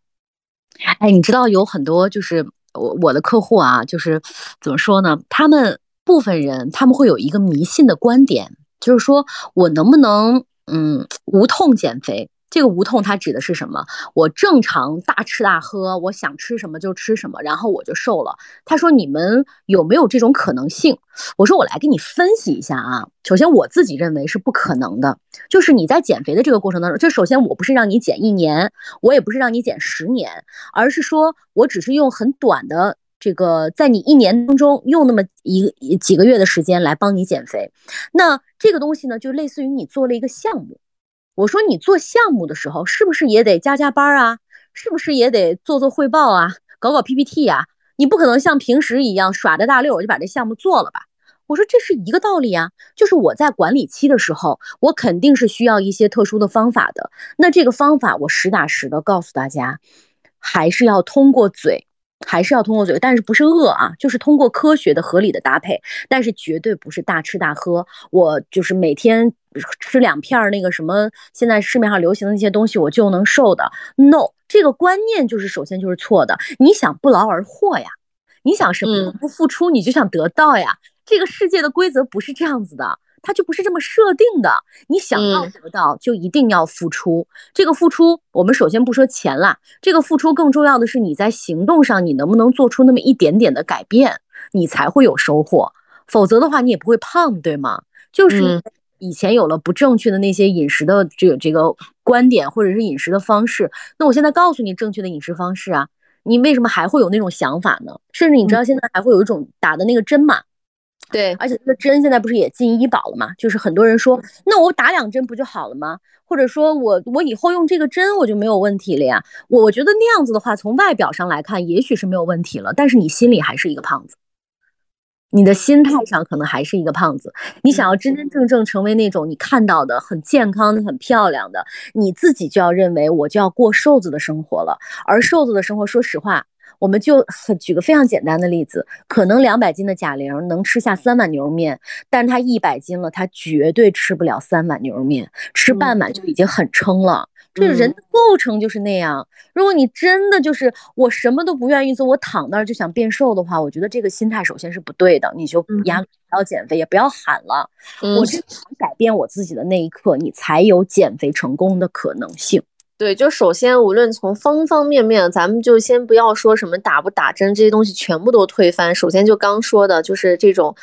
哎，你知道有很多就是我我的客户啊，就是怎么说呢？他们部分人他们会有一个迷信的观点。就是说我能不能嗯无痛减肥？这个无痛它指的是什么？我正常大吃大喝，我想吃什么就吃什么，然后我就瘦了。他说你们有没有这种可能性？我说我来给你分析一下啊。首先我自己认为是不可能的，就是你在减肥的这个过程当中，就首先我不是让你减一年，我也不是让你减十年，而是说我只是用很短的这个，在你一年当中用那么一几个月的时间来帮你减肥。那这个东西呢，就类似于你做了一个项目。我说你做项目的时候，是不是也得加加班啊？是不是也得做做汇报啊？搞搞 PPT 呀？你不可能像平时一样耍着大溜就把这项目做了吧？我说这是一个道理啊，就是我在管理期的时候，我肯定是需要一些特殊的方法的。那这个方法我实打实的告诉大家，还是要通过嘴。还是要通过嘴，但是不是饿啊，就是通过科学的、合理的搭配，但是绝对不是大吃大喝。我就是每天吃两片那个什么，现在市面上流行的那些东西，我就能瘦的。No，这个观念就是首先就是错的。你想不劳而获呀？你想什么不付出，你就想得到呀？这个世界的规则不是这样子的。它就不是这么设定的，你想要得到就一定要付出。这个付出，我们首先不说钱啦，这个付出更重要的是你在行动上你能不能做出那么一点点的改变，你才会有收获。否则的话，你也不会胖，对吗？就是以前有了不正确的那些饮食的这个这个观点或者是饮食的方式，那我现在告诉你正确的饮食方式啊，你为什么还会有那种想法呢？甚至你知道现在还会有一种打的那个针嘛？对，而且这个针现在不是也进医保了吗？就是很多人说，那我打两针不就好了吗？或者说我我以后用这个针我就没有问题了呀？我觉得那样子的话，从外表上来看，也许是没有问题了，但是你心里还是一个胖子，你的心态上可能还是一个胖子。你想要真真正正成为那种你看到的很健康的、很漂亮的，你自己就要认为我就要过瘦子的生活了。而瘦子的生活，说实话。我们就很举个非常简单的例子，可能两百斤的贾玲能吃下三碗牛肉面，但是她一百斤了，她绝对吃不了三碗牛肉面，吃半碗就已经很撑了。这人的构成就是那样。如果你真的就是我什么都不愿意做，我躺那儿就想变瘦的话，我觉得这个心态首先是不对的。你就压不要减肥，也不要喊了。我想改变我自己的那一刻，你才有减肥成功的可能性。对，就首先，无论从方方面面，咱们就先不要说什么打不打针这些东西，全部都推翻。首先就刚说的，就是这种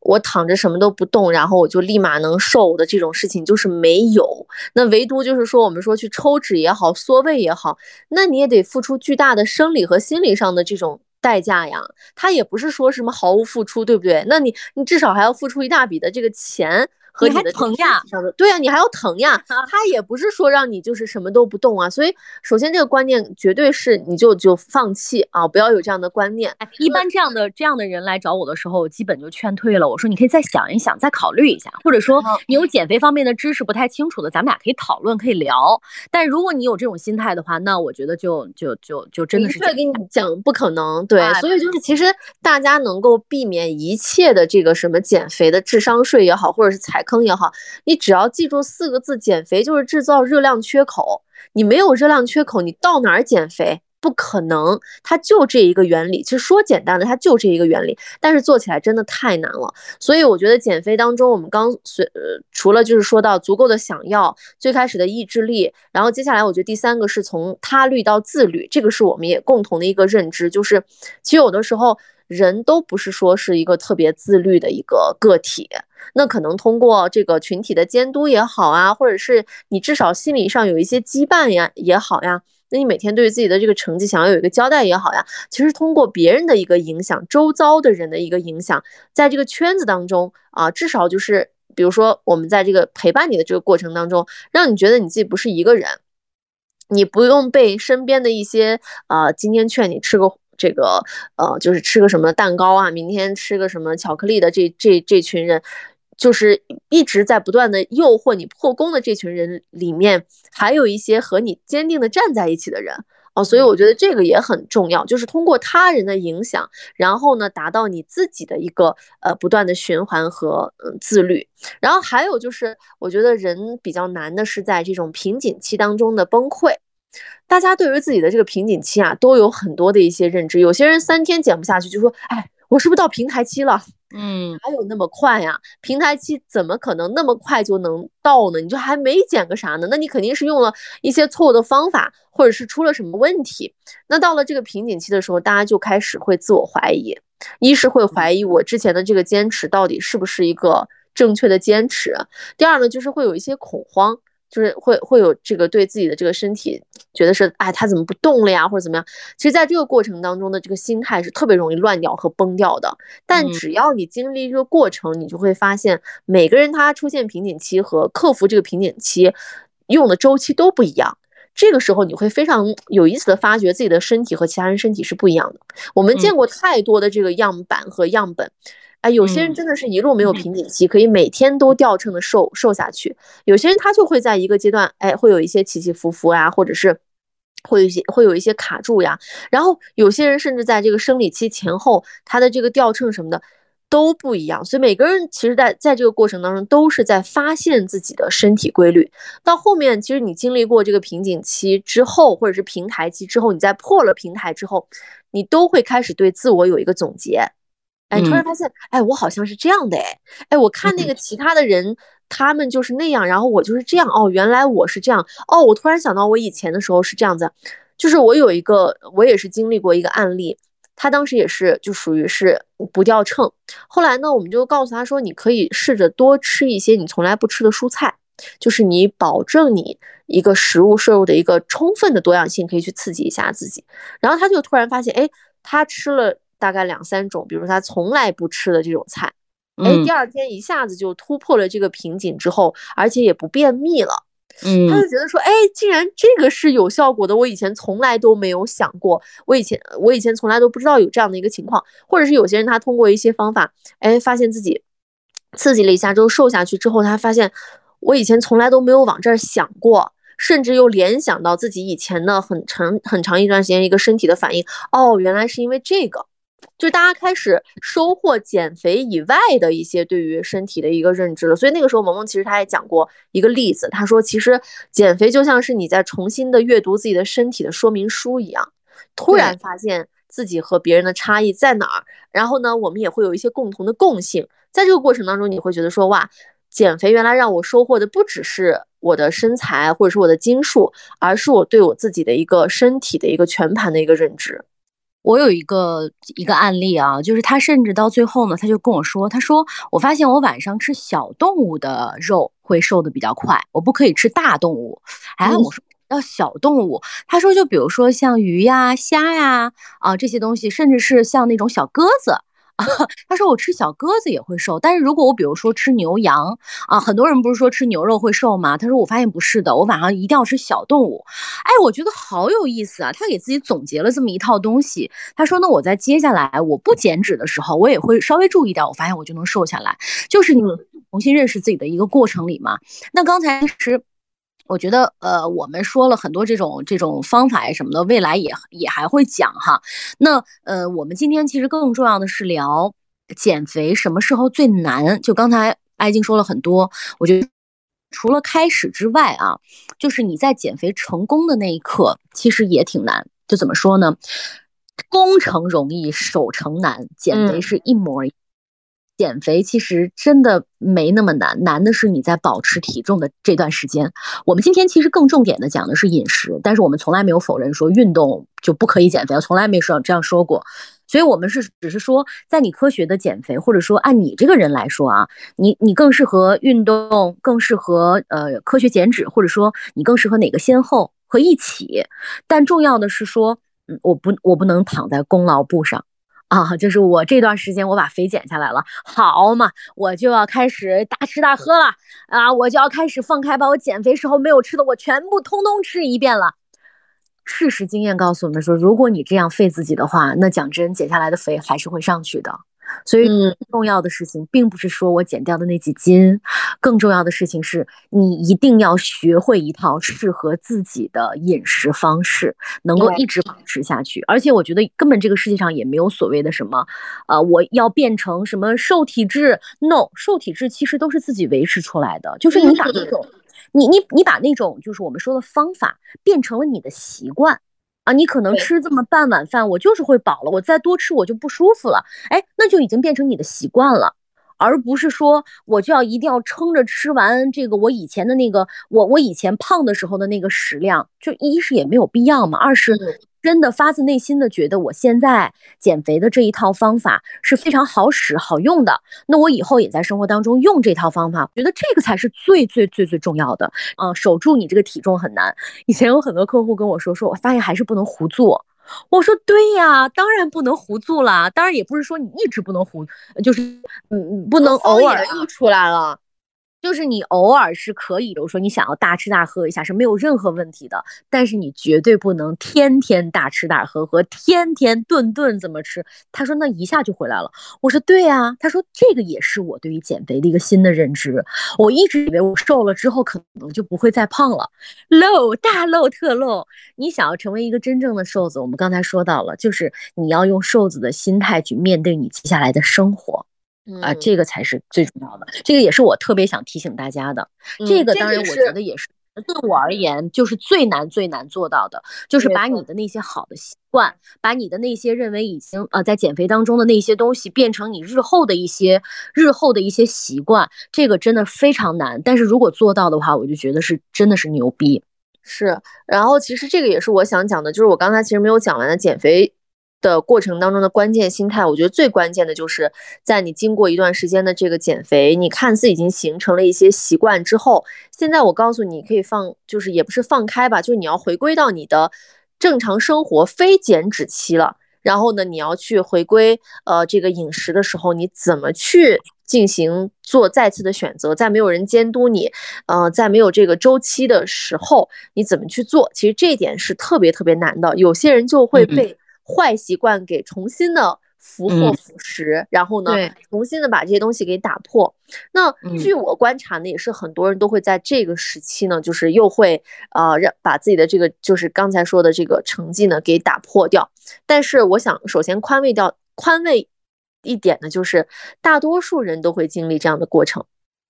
我躺着什么都不动，然后我就立马能瘦的这种事情，就是没有。那唯独就是说，我们说去抽脂也好，缩胃也好，那你也得付出巨大的生理和心理上的这种代价呀。他也不是说什么毫无付出，对不对？那你你至少还要付出一大笔的这个钱。和你的疼呀，对呀，你还要疼呀。他也不是说让你就是什么都不动啊。所以，首先这个观念绝对是你就就放弃啊，不要有这样的观念。哎一般这样的这样的人来找我的时候，我基本就劝退了。我说你可以再想一想，再考虑一下，或者说你有减肥方面的知识不太清楚的，咱们俩可以讨论，可以聊。但如果你有这种心态的话，那我觉得就就就就真的是。会跟你讲不可能，对。所以就是其实大家能够避免一切的这个什么减肥的智商税也好，或者是踩。坑也好，你只要记住四个字：减肥就是制造热量缺口。你没有热量缺口，你到哪儿减肥？不可能，它就这一个原理。其实说简单的，它就这一个原理，但是做起来真的太难了。所以我觉得减肥当中，我们刚随呃，除了就是说到足够的想要，最开始的意志力，然后接下来我觉得第三个是从他律到自律，这个是我们也共同的一个认知，就是其实有的时候人都不是说是一个特别自律的一个个体。那可能通过这个群体的监督也好啊，或者是你至少心理上有一些羁绊呀也好呀，那你每天对自己的这个成绩想要有一个交代也好呀，其实通过别人的一个影响，周遭的人的一个影响，在这个圈子当中啊，至少就是比如说我们在这个陪伴你的这个过程当中，让你觉得你自己不是一个人，你不用被身边的一些啊，今天劝你吃个这个呃，就是吃个什么蛋糕啊，明天吃个什么巧克力的这这这群人。就是一直在不断的诱惑你破功的这群人里面，还有一些和你坚定的站在一起的人哦，所以我觉得这个也很重要，就是通过他人的影响，然后呢，达到你自己的一个呃不断的循环和嗯自律。然后还有就是，我觉得人比较难的是在这种瓶颈期当中的崩溃。大家对于自己的这个瓶颈期啊，都有很多的一些认知。有些人三天减不下去，就说，哎，我是不是到平台期了？嗯，哪有那么快呀？平台期怎么可能那么快就能到呢？你就还没减个啥呢？那你肯定是用了一些错误的方法，或者是出了什么问题。那到了这个瓶颈期的时候，大家就开始会自我怀疑，一是会怀疑我之前的这个坚持到底是不是一个正确的坚持，第二呢，就是会有一些恐慌。就是会会有这个对自己的这个身体觉得是，哎，他怎么不动了呀，或者怎么样？其实，在这个过程当中的这个心态是特别容易乱掉和崩掉的。但只要你经历这个过程，你就会发现，每个人他出现瓶颈期和克服这个瓶颈期用的周期都不一样。这个时候，你会非常有意思的发觉自己的身体和其他人身体是不一样的。我们见过太多的这个样板和样本。哎，有些人真的是一路没有瓶颈期，可以每天都掉秤的瘦瘦下去。有些人他就会在一个阶段，哎，会有一些起起伏伏呀，或者是会有一些会有一些卡住呀。然后有些人甚至在这个生理期前后，他的这个掉秤什么的都不一样。所以每个人其实，在在这个过程当中，都是在发现自己的身体规律。到后面，其实你经历过这个瓶颈期之后，或者是平台期之后，你在破了平台之后，你都会开始对自我有一个总结。哎，突然发现，哎，我好像是这样的，哎，哎，我看那个其他的人，他们就是那样，然后我就是这样，哦，原来我是这样，哦，我突然想到我以前的时候是这样子，就是我有一个，我也是经历过一个案例，他当时也是就属于是不掉秤，后来呢，我们就告诉他说，你可以试着多吃一些你从来不吃的蔬菜，就是你保证你一个食物摄入的一个充分的多样性，可以去刺激一下自己，然后他就突然发现，哎，他吃了。大概两三种，比如他从来不吃的这种菜，哎，第二天一下子就突破了这个瓶颈之后，而且也不便秘了。嗯，他就觉得说，哎，竟然这个是有效果的，我以前从来都没有想过，我以前我以前从来都不知道有这样的一个情况，或者是有些人他通过一些方法，哎，发现自己刺激了一下之后瘦下去之后，他发现我以前从来都没有往这儿想过。甚至又联想到自己以前的很长很长一段时间一个身体的反应，哦，原来是因为这个。就大家开始收获减肥以外的一些对于身体的一个认知了，所以那个时候萌萌其实他也讲过一个例子，他说其实减肥就像是你在重新的阅读自己的身体的说明书一样，突然发现自己和别人的差异在哪儿，然后呢，我们也会有一些共同的共性，在这个过程当中，你会觉得说哇，减肥原来让我收获的不只是我的身材或者是我的斤数，而是我对我自己的一个身体的一个全盘的一个认知。我有一个一个案例啊，就是他甚至到最后呢，他就跟我说，他说我发现我晚上吃小动物的肉会瘦的比较快，我不可以吃大动物。哎，我说要小动物，他说就比如说像鱼呀、虾呀啊这些东西，甚至是像那种小鸽子。他说我吃小鸽子也会瘦，但是如果我比如说吃牛羊啊，很多人不是说吃牛肉会瘦吗？他说我发现不是的，我晚上一定要吃小动物。哎，我觉得好有意思啊！他给自己总结了这么一套东西。他说呢，我在接下来我不减脂的时候，我也会稍微注意点，我发现我就能瘦下来。就是你重新认识自己的一个过程里嘛。那刚才其实。我觉得，呃，我们说了很多这种这种方法呀什么的，未来也也还会讲哈。那，呃，我们今天其实更重要的是聊减肥什么时候最难。就刚才艾静说了很多，我觉得除了开始之外啊，就是你在减肥成功的那一刻，其实也挺难。就怎么说呢？攻城容易，守城难。减肥是一模一。减肥其实真的没那么难，难的是你在保持体重的这段时间。我们今天其实更重点的讲的是饮食，但是我们从来没有否认说运动就不可以减肥，从来没说这样说过。所以，我们是只是说，在你科学的减肥，或者说按你这个人来说啊，你你更适合运动，更适合呃科学减脂，或者说你更适合哪个先后和一起。但重要的是说，嗯，我不我不能躺在功劳簿上。啊，就是我这段时间我把肥减下来了，好嘛，我就要开始大吃大喝了啊，我就要开始放开，把我减肥时候没有吃的我全部通通吃一遍了。事实经验告诉我们说，如果你这样废自己的话，那讲真，减下来的肥还是会上去的。所以，重要的事情并不是说我减掉的那几斤，更重要的事情是你一定要学会一套适合自己的饮食方式，能够一直保持下去。而且，我觉得根本这个世界上也没有所谓的什么，呃，我要变成什么瘦体质？No，瘦体质其实都是自己维持出来的。就是你把那种，你你你把那种就是我们说的方法变成了你的习惯。啊，你可能吃这么半碗饭，我就是会饱了，我再多吃我就不舒服了，哎，那就已经变成你的习惯了，而不是说我就要一定要撑着吃完这个我以前的那个我我以前胖的时候的那个食量，就一是也没有必要嘛，二是。真的发自内心的觉得我现在减肥的这一套方法是非常好使好用的，那我以后也在生活当中用这套方法，觉得这个才是最最最最重要的。嗯，守住你这个体重很难。以前有很多客户跟我说，说我发现还是不能胡做。我说对呀，当然不能胡做啦，当然也不是说你一直不能胡，就是嗯不能偶尔又出来了。就是你偶尔是可以，比如说你想要大吃大喝一下是没有任何问题的，但是你绝对不能天天大吃大喝和天天顿顿怎么吃。他说那一下就回来了。我说对呀。他说这个也是我对于减肥的一个新的认知。我一直以为我瘦了之后可能就不会再胖了，露大露特露。你想要成为一个真正的瘦子，我们刚才说到了，就是你要用瘦子的心态去面对你接下来的生活。啊，这个才是最重要的，这个也是我特别想提醒大家的。这个当然，我觉得也是对我而言，就是最难最难做到的，就是把你的那些好的习惯，把你的那些认为已经呃在减肥当中的那些东西，变成你日后的一些日后的一些习惯。这个真的非常难，但是如果做到的话，我就觉得是真的是牛逼。是，然后其实这个也是我想讲的，就是我刚才其实没有讲完的减肥。的过程当中的关键心态，我觉得最关键的就是在你经过一段时间的这个减肥，你看似已经形成了一些习惯之后，现在我告诉你可以放，就是也不是放开吧，就是你要回归到你的正常生活，非减脂期了。然后呢，你要去回归呃这个饮食的时候，你怎么去进行做再次的选择？在没有人监督你，呃，在没有这个周期的时候，你怎么去做？其实这一点是特别特别难的，有些人就会被。坏习惯给重新的俘获腐蚀，然后呢，重新的把这些东西给打破。那据我观察呢，也是很多人都会在这个时期呢，就是又会呃让把自己的这个就是刚才说的这个成绩呢给打破掉。但是我想首先宽慰掉宽慰一点呢，就是大多数人都会经历这样的过程，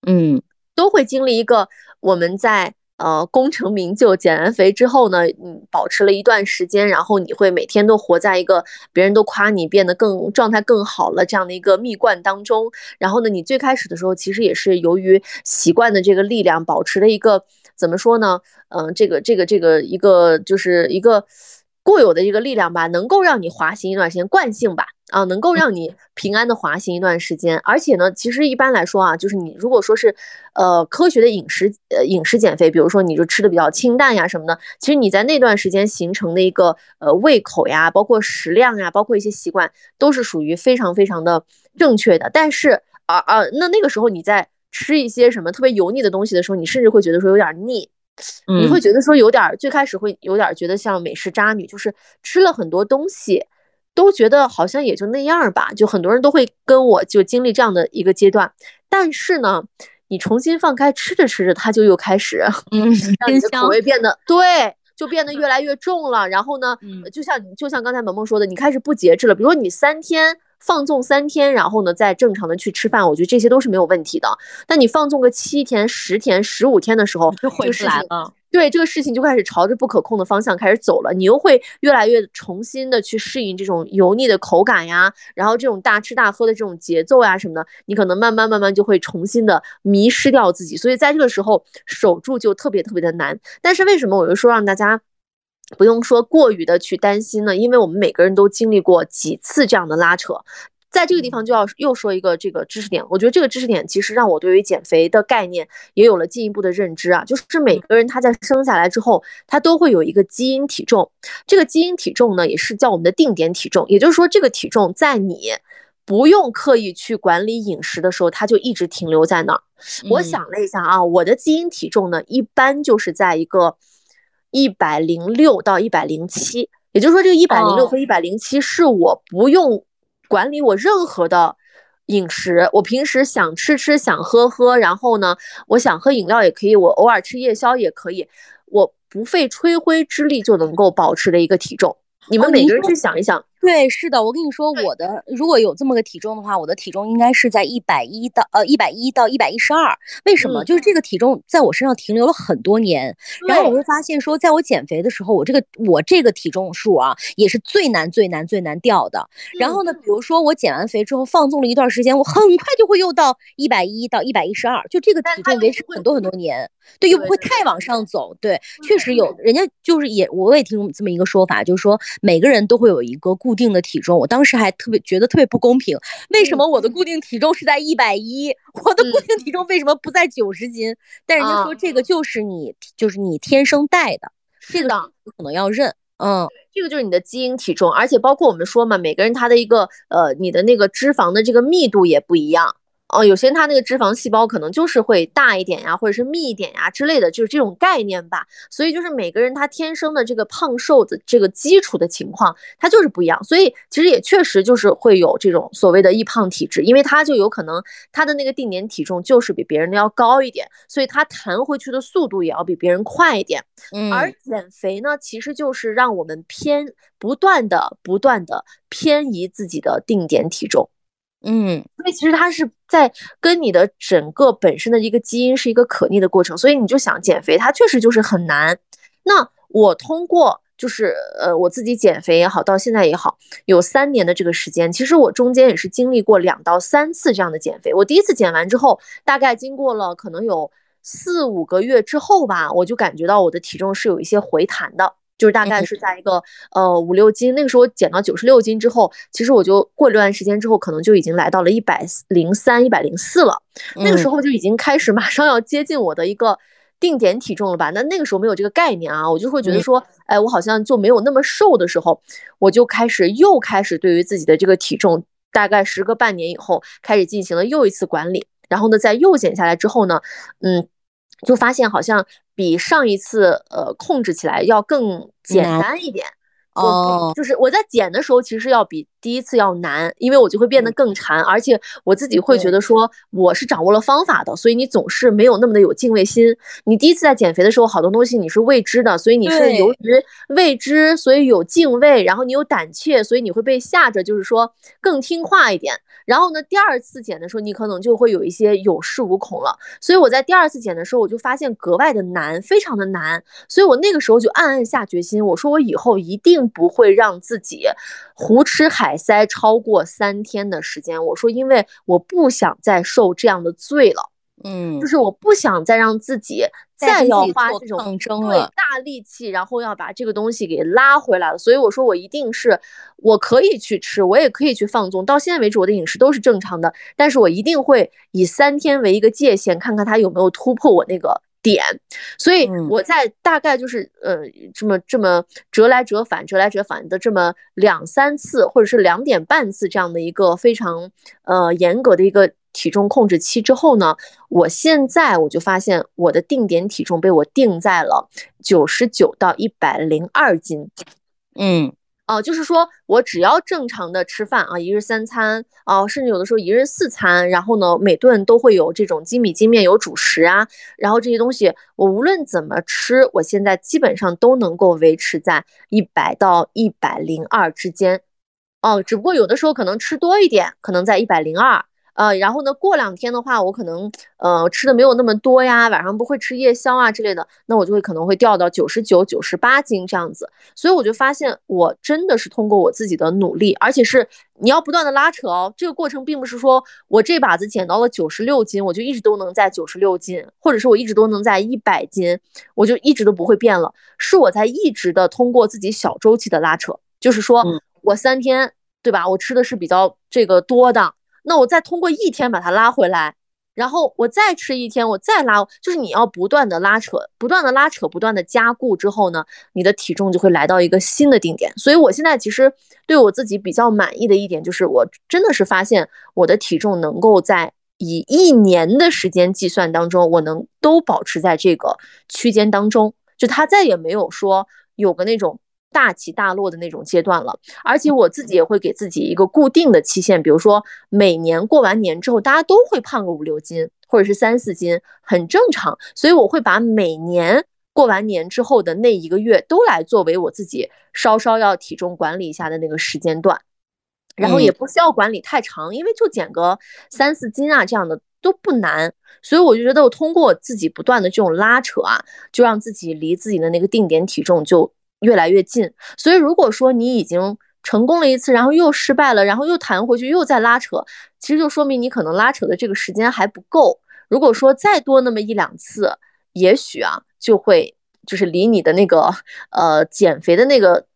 嗯，都会经历一个我们在。呃，功成名就，减完肥之后呢，嗯，保持了一段时间，然后你会每天都活在一个别人都夸你变得更状态更好了这样的一个蜜罐当中。然后呢，你最开始的时候其实也是由于习惯的这个力量，保持了一个怎么说呢？嗯，这个这个这个一个就是一个。固有的一个力量吧，能够让你滑行一段时间，惯性吧，啊，能够让你平安的滑行一段时间。而且呢，其实一般来说啊，就是你如果说是，呃，科学的饮食，呃，饮食减肥，比如说你就吃的比较清淡呀什么的，其实你在那段时间形成的一个呃胃口呀，包括食量呀，包括一些习惯，都是属于非常非常的正确的。但是啊啊，那那个时候你在吃一些什么特别油腻的东西的时候，你甚至会觉得说有点腻。你会觉得说有点，最开始会有点觉得像美食渣女，就是吃了很多东西，都觉得好像也就那样吧。就很多人都会跟我就经历这样的一个阶段。但是呢，你重新放开吃着吃着，它就又开始，嗯，让你的口味变得对，就变得越来越重了。然后呢，就像就像刚才萌萌说的，你开始不节制了。比如说你三天。放纵三天，然后呢，再正常的去吃饭，我觉得这些都是没有问题的。但你放纵个七天、十天、十五天的时候，就回不来了。对这个事情就开始朝着不可控的方向开始走了，你又会越来越重新的去适应这种油腻的口感呀，然后这种大吃大喝的这种节奏呀什么的，你可能慢慢慢慢就会重新的迷失掉自己。所以在这个时候守住就特别特别的难。但是为什么我就说让大家？不用说过于的去担心呢，因为我们每个人都经历过几次这样的拉扯，在这个地方就要又说一个这个知识点，我觉得这个知识点其实让我对于减肥的概念也有了进一步的认知啊，就是每个人他在生下来之后，他都会有一个基因体重，这个基因体重呢也是叫我们的定点体重，也就是说这个体重在你不用刻意去管理饮食的时候，它就一直停留在那儿。我想了一下啊，我的基因体重呢一般就是在一个。一百零六到一百零七，也就是说，这个一百零六和一百零七是我不用管理我任何的饮食，我平时想吃吃，想喝喝，然后呢，我想喝饮料也可以，我偶尔吃夜宵也可以，我不费吹灰之力就能够保持的一个体重。你们每个人去想一想，对，是的，我跟你说，我的如果有这么个体重的话，我的体重应该是在一百一到呃一百一到一百一十二。为什么？就是这个体重在我身上停留了很多年，然后我会发现说，在我减肥的时候，我这个我这个体重数啊，也是最难最难最难掉的。然后呢，比如说我减完肥之后放纵了一段时间，我很快就会又到一百一到一百一十二，就这个体重维持很多很多年。对，又不会太往上走。对，确实有人家就是也，我也听这么一个说法，就是说每个人都会有一个固定的体重。我当时还特别觉得特别不公平，为什么我的固定体重是在一百一，我的固定体重为什么不在九十斤？但人家说这个就是你，就是你天生带的，这个可能要认。嗯，这个就是你的基因体重，而且包括我们说嘛，每个人他的一个呃，你的那个脂肪的这个密度也不一样。哦，有些人他那个脂肪细胞可能就是会大一点呀，或者是密一点呀之类的，就是这种概念吧。所以就是每个人他天生的这个胖瘦的这个基础的情况，他就是不一样。所以其实也确实就是会有这种所谓的易胖体质，因为他就有可能他的那个定点体重就是比别人的要高一点，所以他弹回去的速度也要比别人快一点。嗯，而减肥呢，其实就是让我们偏不断的不断的偏移自己的定点体重。嗯，所以其实它是在跟你的整个本身的一个基因是一个可逆的过程，所以你就想减肥，它确实就是很难。那我通过就是呃我自己减肥也好，到现在也好，有三年的这个时间，其实我中间也是经历过两到三次这样的减肥。我第一次减完之后，大概经过了可能有四五个月之后吧，我就感觉到我的体重是有一些回弹的。就是大概是在一个呃五六斤，那个时候减到九十六斤之后，其实我就过一段时间之后，可能就已经来到了一百零三、一百零四了。那个时候就已经开始马上要接近我的一个定点体重了吧？那那个时候没有这个概念啊，我就会觉得说，哎，我好像就没有那么瘦的时候，我就开始又开始对于自己的这个体重，大概时隔半年以后，开始进行了又一次管理。然后呢，在又减下来之后呢，嗯。就发现好像比上一次呃控制起来要更简单一点。哦，就是我在减的时候，其实要比第一次要难，因为我就会变得更馋，而且我自己会觉得说我是掌握了方法的，所以你总是没有那么的有敬畏心。你第一次在减肥的时候，好多东西你是未知的，所以你是由于未知，所以有敬畏，然后你有胆怯，所以你会被吓着，就是说更听话一点。然后呢，第二次减的时候，你可能就会有一些有恃无恐了。所以我在第二次减的时候，我就发现格外的难，非常的难。所以我那个时候就暗暗下决心，我说我以后一定不会让自己胡吃海塞超过三天的时间。我说，因为我不想再受这样的罪了。嗯，就是我不想再让自己再要花这种对大力气，然后要把这个东西给拉回来了。所以我说，我一定是我可以去吃，我也可以去放纵。到现在为止，我的饮食都是正常的，但是我一定会以三天为一个界限，看看它有没有突破我那个。点，所以我在大概就是呃这么这么折来折返、折来折返的这么两三次，或者是两点半次这样的一个非常呃严格的一个体重控制期之后呢，我现在我就发现我的定点体重被我定在了九十九到一百零二斤，嗯。哦，就是说我只要正常的吃饭啊，一日三餐啊，甚至有的时候一日四餐，然后呢，每顿都会有这种精米精面有主食啊，然后这些东西我无论怎么吃，我现在基本上都能够维持在一百到一百零二之间。哦，只不过有的时候可能吃多一点，可能在一百零二。呃，然后呢，过两天的话，我可能呃吃的没有那么多呀，晚上不会吃夜宵啊之类的，那我就会可能会掉到九十九、九十八斤这样子。所以我就发现，我真的是通过我自己的努力，而且是你要不断的拉扯哦。这个过程并不是说我这把子减到了九十六斤，我就一直都能在九十六斤，或者是我一直都能在一百斤，我就一直都不会变了。是我在一直的通过自己小周期的拉扯，就是说我三天对吧，我吃的是比较这个多的。那我再通过一天把它拉回来，然后我再吃一天，我再拉，就是你要不断的拉扯，不断的拉扯，不断的加固之后呢，你的体重就会来到一个新的定点。所以我现在其实对我自己比较满意的一点就是，我真的是发现我的体重能够在以一年的时间计算当中，我能都保持在这个区间当中，就它再也没有说有个那种。大起大落的那种阶段了，而且我自己也会给自己一个固定的期限，比如说每年过完年之后，大家都会胖个五六斤，或者是三四斤，很正常。所以我会把每年。过完年之后的那一个月，都来作为我自己稍稍要体重管理一下的那个时间段，然后也不需要管理太长，因为就减个三四斤啊这样的都不难。所以我就觉得，我通过自己不断的这种拉扯啊，就让自己离自己的那个定点体重就越来越近。所以如果说你已经成功了一次，然后又失败了，然后又弹回去，又再拉扯，其实就说明你可能拉扯的这个时间还不够。如果说再多那么一两次，也许啊，就会就是离你的那个呃减肥的那个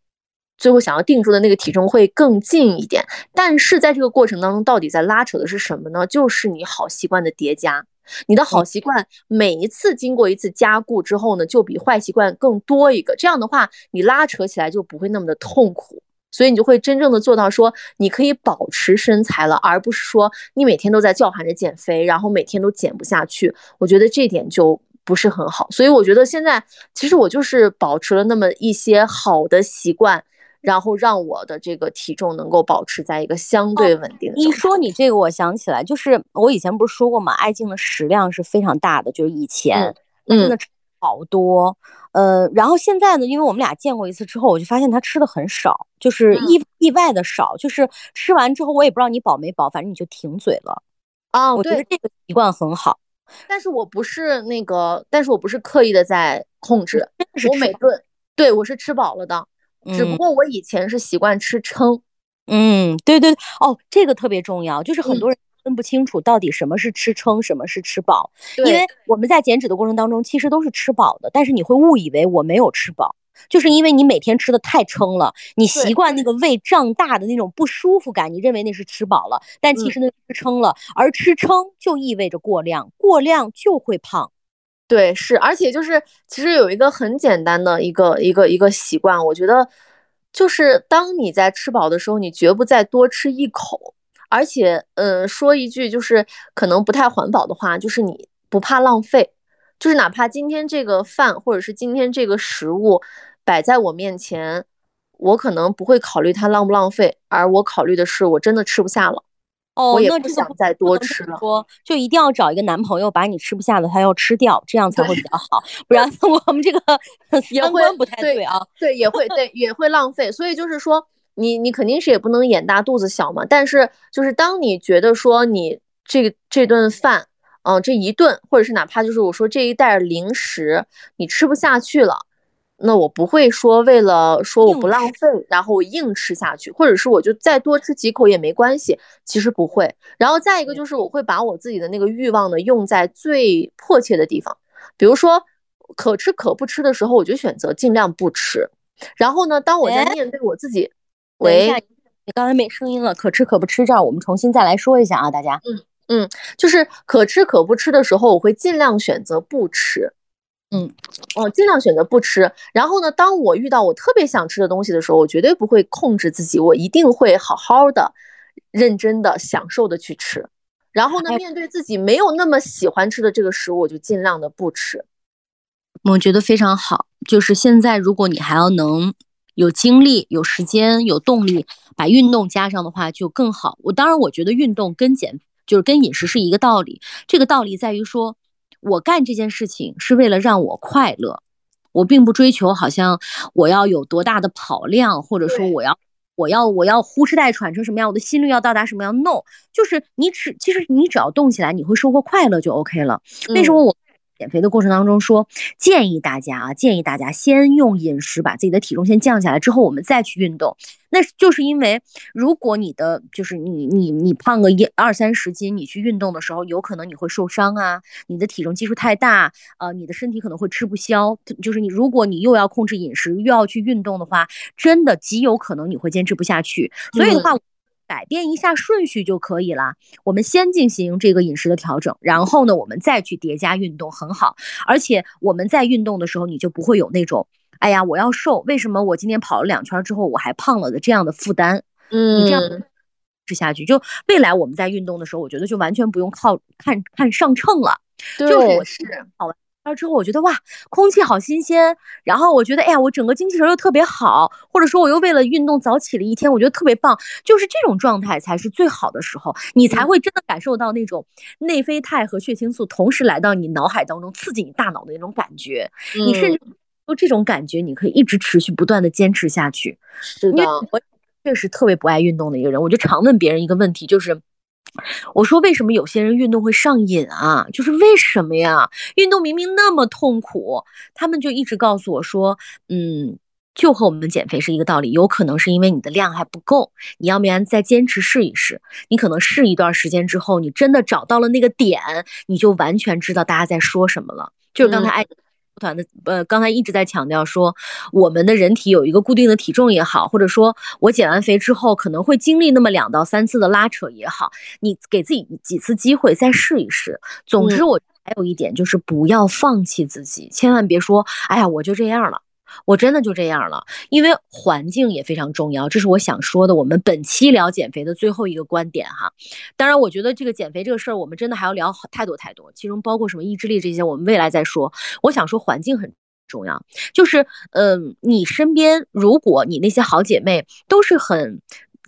最后想要定住的那个体重会更近一点。但是在这个过程当中，到底在拉扯的是什么呢？就是你好习惯的叠加。你的好习惯每一次经过一次加固之后呢，就比坏习惯更多一个。这样的话，你拉扯起来就不会那么的痛苦。所以你就会真正的做到说，你可以保持身材了，而不是说你每天都在叫喊着减肥，然后每天都减不下去。我觉得这点就不是很好。所以我觉得现在其实我就是保持了那么一些好的习惯，然后让我的这个体重能够保持在一个相对稳定。一说你这个，我想起来，就是我以前不是说过嘛，爱静的食量是非常大的，就是以前真的好多。呃，然后现在呢，因为我们俩见过一次之后，我就发现他吃的很少，就是意意外的少，就是吃完之后我也不知道你饱没饱，反正你就停嘴了。啊，我觉得这个习惯很好。但是我不是那个，但是我不是刻意的在控制，我每顿对我是吃饱了的，只不过我以前是习惯吃撑。嗯，对对哦，这个特别重要，就是很多人。分不清楚到底什么是吃撑，什么是吃饱，因为我们在减脂的过程当中，其实都是吃饱的，但是你会误以为我没有吃饱，就是因为你每天吃的太撑了，你习惯那个胃胀大的那种不舒服感，你认为那是吃饱了，但其实那吃撑了，而吃撑就意味着过量，过量就会胖。对，是，而且就是其实有一个很简单的一个一个一个习惯，我觉得就是当你在吃饱的时候，你绝不再多吃一口。而且，嗯，说一句就是可能不太环保的话，就是你不怕浪费，就是哪怕今天这个饭或者是今天这个食物摆在我面前，我可能不会考虑它浪不浪费，而我考虑的是我真的吃不下了，哦，我也不想再多吃了。说就一定要找一个男朋友把你吃不下的他要吃掉，这样才会比较好，不然 我们这个三观不太对啊。对，也会对也会浪费，所以就是说。你你肯定是也不能眼大肚子小嘛，但是就是当你觉得说你这这顿饭，嗯，这一顿，或者是哪怕就是我说这一袋零食你吃不下去了，那我不会说为了说我不浪费，然后我硬吃下去，或者是我就再多吃几口也没关系，其实不会。然后再一个就是我会把我自己的那个欲望呢用在最迫切的地方，比如说可吃可不吃的时候，我就选择尽量不吃。然后呢，当我在面对我自己。喂，你刚才没声音了，可吃可不吃，这儿我们重新再来说一下啊，大家。嗯嗯，就是可吃可不吃的时候，我会尽量选择不吃。嗯，哦，尽量选择不吃。然后呢，当我遇到我特别想吃的东西的时候，我绝对不会控制自己，我一定会好好的、认真的、享受的去吃。然后呢，面对自己没有那么喜欢吃的这个食物，我就尽量的不吃。我觉得非常好。就是现在，如果你还要能。有精力、有时间、有动力，把运动加上的话就更好。我当然，我觉得运动跟减就是跟饮食是一个道理。这个道理在于说，我干这件事情是为了让我快乐，我并不追求好像我要有多大的跑量，或者说我要我要我要呼哧带喘成什么样，我的心率要到达什么样。No，就是你只其实你只要动起来，你会收获快乐就 OK 了。为什么我？减肥的过程当中，说建议大家啊，建议大家先用饮食把自己的体重先降下来，之后我们再去运动。那就是因为，如果你的就是你你你胖个一二三十斤，你去运动的时候，有可能你会受伤啊，你的体重基数太大，呃，你的身体可能会吃不消。就是你如果你又要控制饮食，又要去运动的话，真的极有可能你会坚持不下去。所以的话。改变一下顺序就可以了。我们先进行这个饮食的调整，然后呢，我们再去叠加运动，很好。而且我们在运动的时候，你就不会有那种，哎呀，我要瘦，为什么我今天跑了两圈之后我还胖了的这样的负担。嗯，你这样吃下去，就未来我们在运动的时候，我觉得就完全不用靠看看上秤了。对，是跑完了之后，我觉得哇，空气好新鲜，然后我觉得哎呀，我整个精气神又特别好，或者说我又为了运动早起了一天，我觉得特别棒，就是这种状态才是最好的时候，你才会真的感受到那种内啡肽和血清素同时来到你脑海当中，刺激你大脑的那种感觉，你甚至有这种感觉，你可以一直持续不断的坚持下去。是。的，我确实特别不爱运动的一个人，我就常问别人一个问题，就是。我说为什么有些人运动会上瘾啊？就是为什么呀？运动明明那么痛苦，他们就一直告诉我说，嗯，就和我们减肥是一个道理，有可能是因为你的量还不够，你要不然再坚持试一试。你可能试一段时间之后，你真的找到了那个点，你就完全知道大家在说什么了。就是刚才爱。团的呃，刚才一直在强调说，我们的人体有一个固定的体重也好，或者说我减完肥之后可能会经历那么两到三次的拉扯也好，你给自己几次机会再试一试。总之，我还有一点就是不要放弃自己，千万别说，哎呀，我就这样了。我真的就这样了，因为环境也非常重要，这是我想说的。我们本期聊减肥的最后一个观点哈，当然，我觉得这个减肥这个事儿，我们真的还要聊太多太多，其中包括什么意志力这些，我们未来再说。我想说环境很重要，就是嗯，你身边如果你那些好姐妹都是很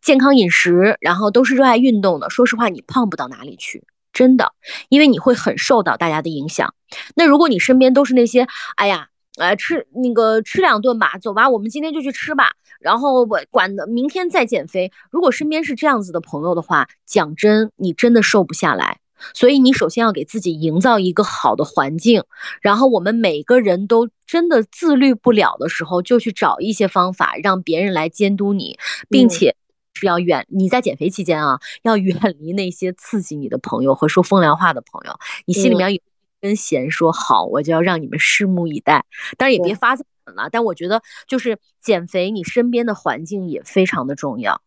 健康饮食，然后都是热爱运动的，说实话，你胖不到哪里去，真的，因为你会很受到大家的影响。那如果你身边都是那些，哎呀。哎，吃那个吃两顿吧，走吧，我们今天就去吃吧。然后我管的，明天再减肥。如果身边是这样子的朋友的话，讲真，你真的瘦不下来。所以你首先要给自己营造一个好的环境。然后我们每个人都真的自律不了的时候，就去找一些方法，让别人来监督你，并且是要远你在减肥期间啊，要远离那些刺激你的朋友和说风凉话的朋友。你心里面有。跟贤说好，我就要让你们拭目以待。当然也别发狠了，但我觉得就是减肥，你身边的环境也非常的重要。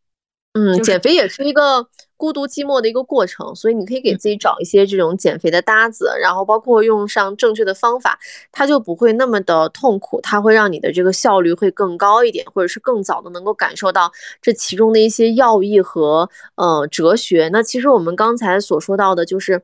嗯，减肥也是一个孤独寂寞的一个过程，所以你可以给自己找一些这种减肥的搭子，然后包括用上正确的方法，它就不会那么的痛苦，它会让你的这个效率会更高一点，或者是更早的能够感受到这其中的一些要义和呃哲学。那其实我们刚才所说到的就是。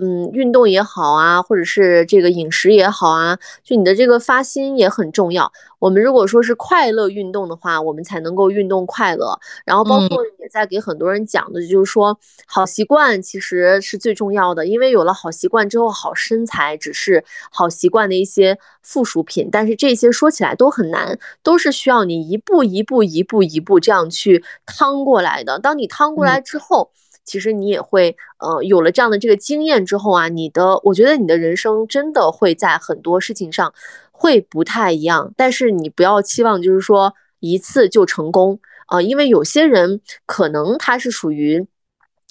嗯，运动也好啊，或者是这个饮食也好啊，就你的这个发心也很重要。我们如果说是快乐运动的话，我们才能够运动快乐。然后包括也在给很多人讲的，就是说好习惯其实是最重要的，因为有了好习惯之后，好身材只是好习惯的一些附属品。但是这些说起来都很难，都是需要你一步一步、一步一步这样去趟过来的。当你趟过来之后。其实你也会，呃，有了这样的这个经验之后啊，你的，我觉得你的人生真的会在很多事情上会不太一样。但是你不要期望就是说一次就成功啊，因为有些人可能他是属于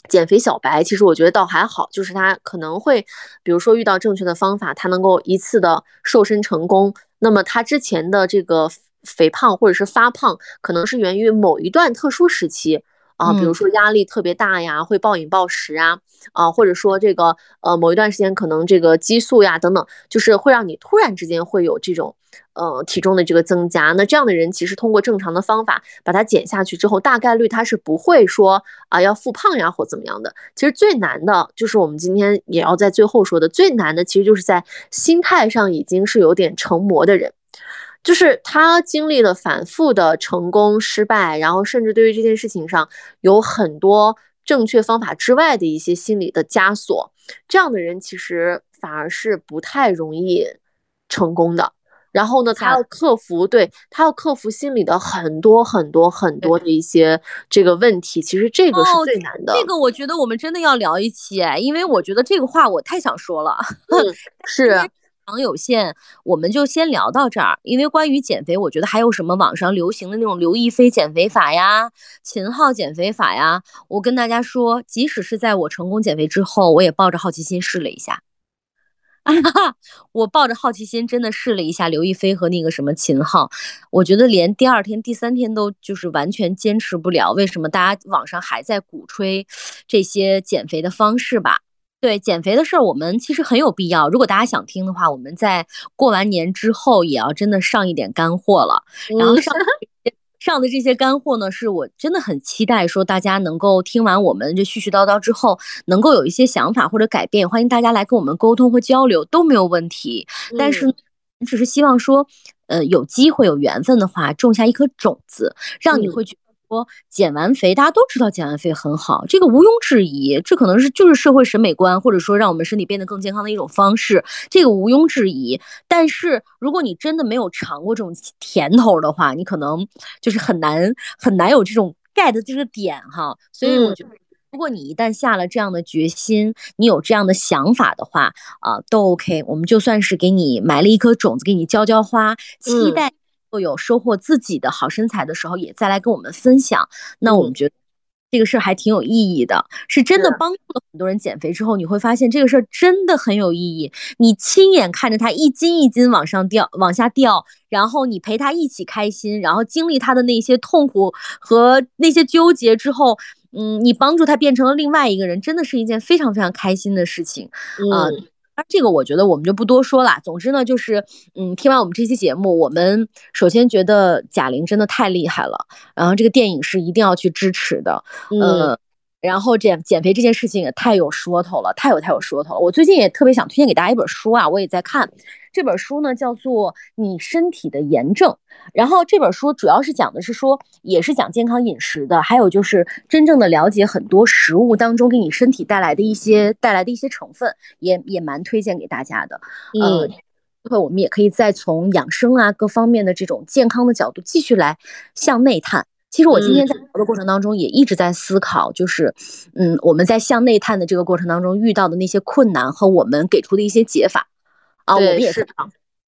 减肥小白，其实我觉得倒还好，就是他可能会，比如说遇到正确的方法，他能够一次的瘦身成功。那么他之前的这个肥胖或者是发胖，可能是源于某一段特殊时期。啊，比如说压力特别大呀，会暴饮暴食啊，啊，或者说这个呃某一段时间可能这个激素呀等等，就是会让你突然之间会有这种呃体重的这个增加。那这样的人其实通过正常的方法把它减下去之后，大概率他是不会说啊要复胖呀或怎么样的。其实最难的就是我们今天也要在最后说的最难的，其实就是在心态上已经是有点成魔的人。就是他经历了反复的成功、失败，然后甚至对于这件事情上有很多正确方法之外的一些心理的枷锁，这样的人其实反而是不太容易成功的。然后呢，他要克服，对他要克服心里的很多很多很多的一些这个问题，其实这个是最难的。这个我觉得我们真的要聊一期，因为我觉得这个话我太想说了。是。场有限，我们就先聊到这儿。因为关于减肥，我觉得还有什么网上流行的那种刘亦菲减肥法呀、秦昊减肥法呀，我跟大家说，即使是在我成功减肥之后，我也抱着好奇心试了一下。哈 哈我抱着好奇心真的试了一下刘亦菲和那个什么秦昊，我觉得连第二天、第三天都就是完全坚持不了。为什么大家网上还在鼓吹这些减肥的方式吧？对减肥的事儿，我们其实很有必要。如果大家想听的话，我们在过完年之后也要真的上一点干货了。然后上上的这些干货呢，是我真的很期待说大家能够听完我们这絮絮叨叨之后，能够有一些想法或者改变，欢迎大家来跟我们沟通和交流都没有问题。但是，只是希望说，呃，有机会有缘分的话，种下一颗种子，让你会觉。说减完肥，大家都知道减完肥很好，这个毋庸置疑，这可能是就是社会审美观，或者说让我们身体变得更健康的一种方式，这个毋庸置疑。但是如果你真的没有尝过这种甜头的话，你可能就是很难很难有这种 get 这个点哈。所以我觉得，如果你一旦下了这样的决心，你有这样的想法的话啊，都 OK。我们就算是给你埋了一颗种子，给你浇浇花，期待。会有收获自己的好身材的时候，也再来跟我们分享。那我们觉得这个事儿还挺有意义的，是真的帮助了很多人减肥之后，你会发现这个事儿真的很有意义。你亲眼看着他一斤一斤往上掉、往下掉，然后你陪他一起开心，然后经历他的那些痛苦和那些纠结之后，嗯，你帮助他变成了另外一个人，真的是一件非常非常开心的事情啊。这个我觉得我们就不多说了。总之呢，就是嗯，听完我们这期节目，我们首先觉得贾玲真的太厉害了，然后这个电影是一定要去支持的，嗯，然后减减肥这件事情也太有说头了，太有太有说头了。我最近也特别想推荐给大家一本书啊，我也在看。这本书呢叫做《你身体的炎症》，然后这本书主要是讲的是说，也是讲健康饮食的，还有就是真正的了解很多食物当中给你身体带来的一些带来的一些成分，也也蛮推荐给大家的。嗯，会我们也可以再从养生啊各方面的这种健康的角度继续来向内探。其实我今天在聊的过程当中也一直在思考，就是嗯我们在向内探的这个过程当中遇到的那些困难和我们给出的一些解法。啊，我们也是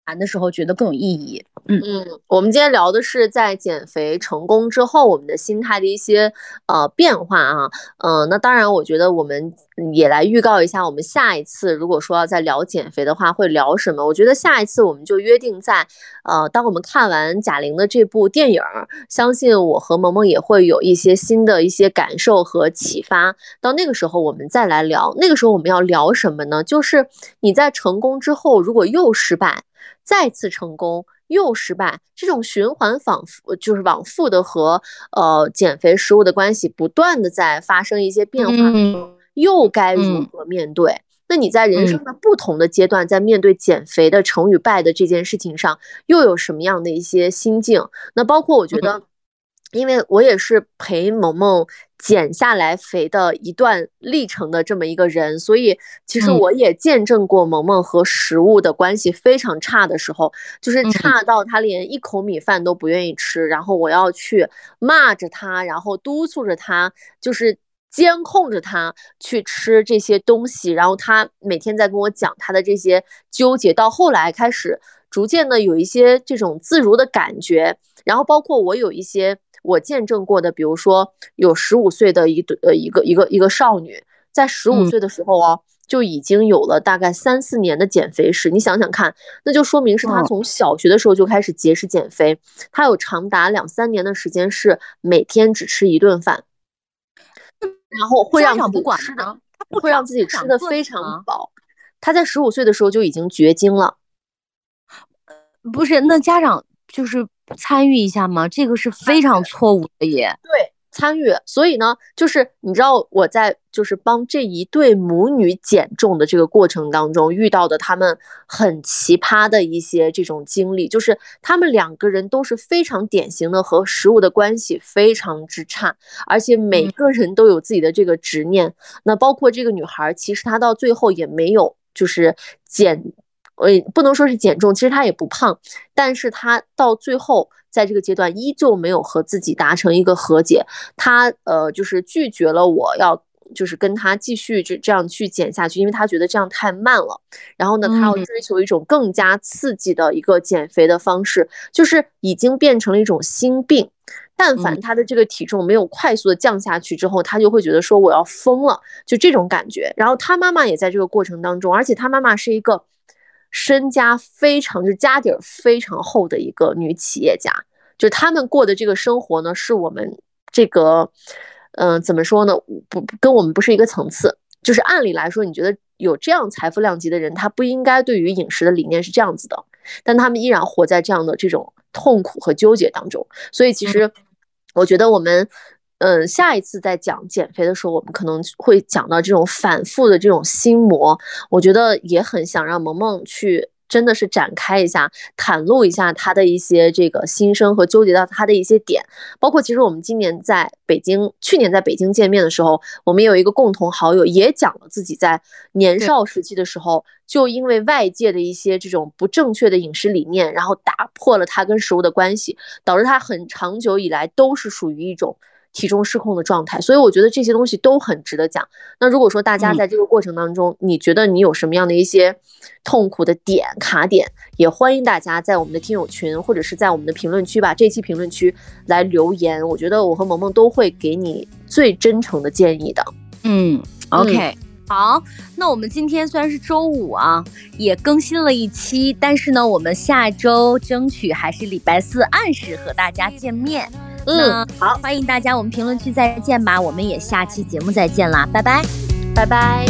谈的时候觉得更有意义。嗯嗯，我们今天聊的是在减肥成功之后，我们的心态的一些呃变化啊。嗯，那当然，我觉得我们也来预告一下，我们下一次如果说要再聊减肥的话，会聊什么？我觉得下一次我们就约定在呃，当我们看完贾玲的这部电影，相信我和萌萌也会有一些新的一些感受和启发。到那个时候，我们再来聊。那个时候我们要聊什么呢？就是你在成功之后，如果又失败，再次成功。又失败，这种循环反复就是往复的和呃减肥食物的关系不断的在发生一些变化，又该如何面对？那你在人生的不同的阶段，在面对减肥的成与败的这件事情上，又有什么样的一些心境？那包括我觉得。因为我也是陪萌萌减下来肥的一段历程的这么一个人，所以其实我也见证过萌萌和食物的关系非常差的时候，就是差到他连一口米饭都不愿意吃，然后我要去骂着他，然后督促着他，就是监控着他去吃这些东西，然后他每天在跟我讲他的这些纠结，到后来开始逐渐的有一些这种自如的感觉，然后包括我有一些。我见证过的，比如说有十五岁的一对呃一个一个一个少女，在十五岁的时候哦，就已经有了大概三四年的减肥史。你想想看，那就说明是她从小学的时候就开始节食减肥，她有长达两三年的时间是每天只吃一顿饭，然后会让自己吃的，会让自己吃的非常饱。她在十五岁的时候就已经绝经了，不是？那家长就是。参与一下吗？这个是非常错误的耶。对，参与。所以呢，就是你知道我在就是帮这一对母女减重的这个过程当中遇到的他们很奇葩的一些这种经历，就是他们两个人都是非常典型的和食物的关系非常之差，而且每个人都有自己的这个执念。那包括这个女孩，其实她到最后也没有就是减。呃，不能说是减重，其实她也不胖，但是她到最后在这个阶段依旧没有和自己达成一个和解，她呃就是拒绝了我要就是跟他继续这这样去减下去，因为他觉得这样太慢了。然后呢，他要追求一种更加刺激的一个减肥的方式，就是已经变成了一种心病。但凡他的这个体重没有快速的降下去之后，他就会觉得说我要疯了，就这种感觉。然后他妈妈也在这个过程当中，而且他妈妈是一个。身家非常，就是家底儿非常厚的一个女企业家，就他们过的这个生活呢，是我们这个，嗯，怎么说呢？不，跟我们不是一个层次。就是按理来说，你觉得有这样财富量级的人，他不应该对于饮食的理念是这样子的，但他们依然活在这样的这种痛苦和纠结当中。所以其实我觉得我们。嗯，下一次再讲减肥的时候，我们可能会讲到这种反复的这种心魔。我觉得也很想让萌萌去，真的是展开一下，袒露一下她的一些这个心声和纠结到她的一些点。包括其实我们今年在北京，去年在北京见面的时候，我们有一个共同好友也讲了自己在年少时期的时候，就因为外界的一些这种不正确的饮食理念，然后打破了他跟食物的关系，导致他很长久以来都是属于一种。体重失控的状态，所以我觉得这些东西都很值得讲。那如果说大家在这个过程当中，你觉得你有什么样的一些痛苦的点、卡点，也欢迎大家在我们的听友群或者是在我们的评论区吧，这期评论区来留言。我觉得我和萌萌都会给你最真诚的建议的。嗯，OK，好，那我们今天虽然是周五啊，也更新了一期，但是呢，我们下周争取还是礼拜四按时和大家见面。嗯，好，欢迎大家，我们评论区再见吧，我们也下期节目再见啦，拜拜，拜拜。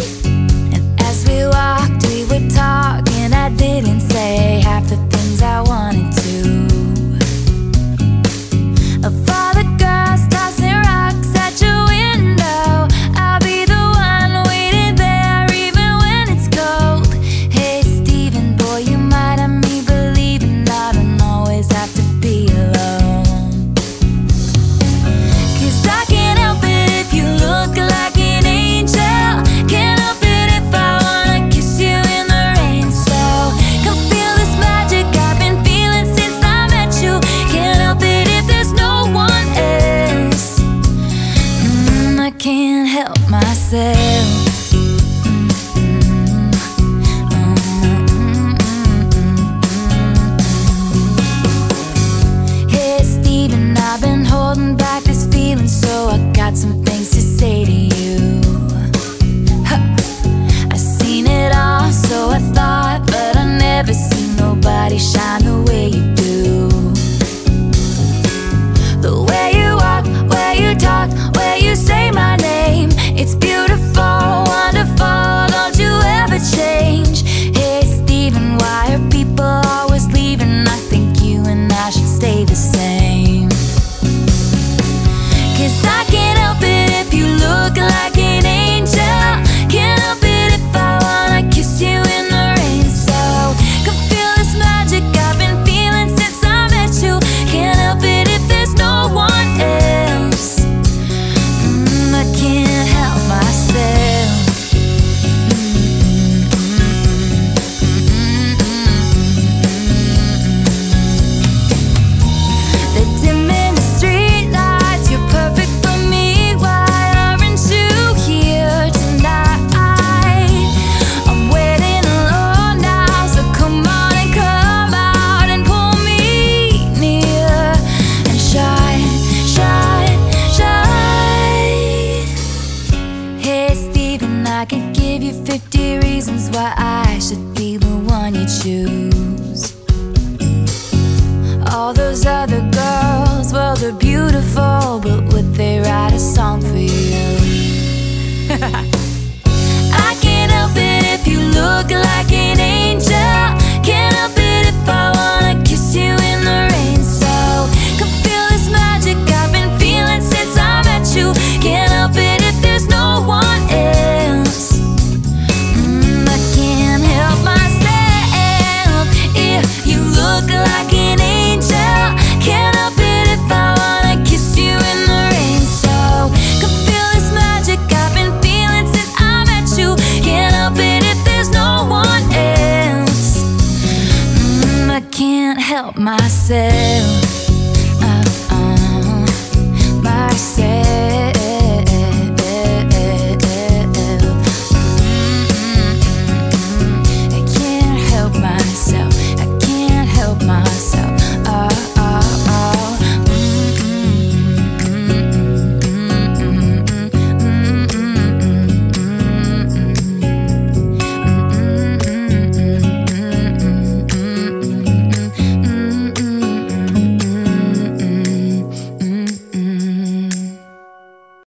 body shine the way you do.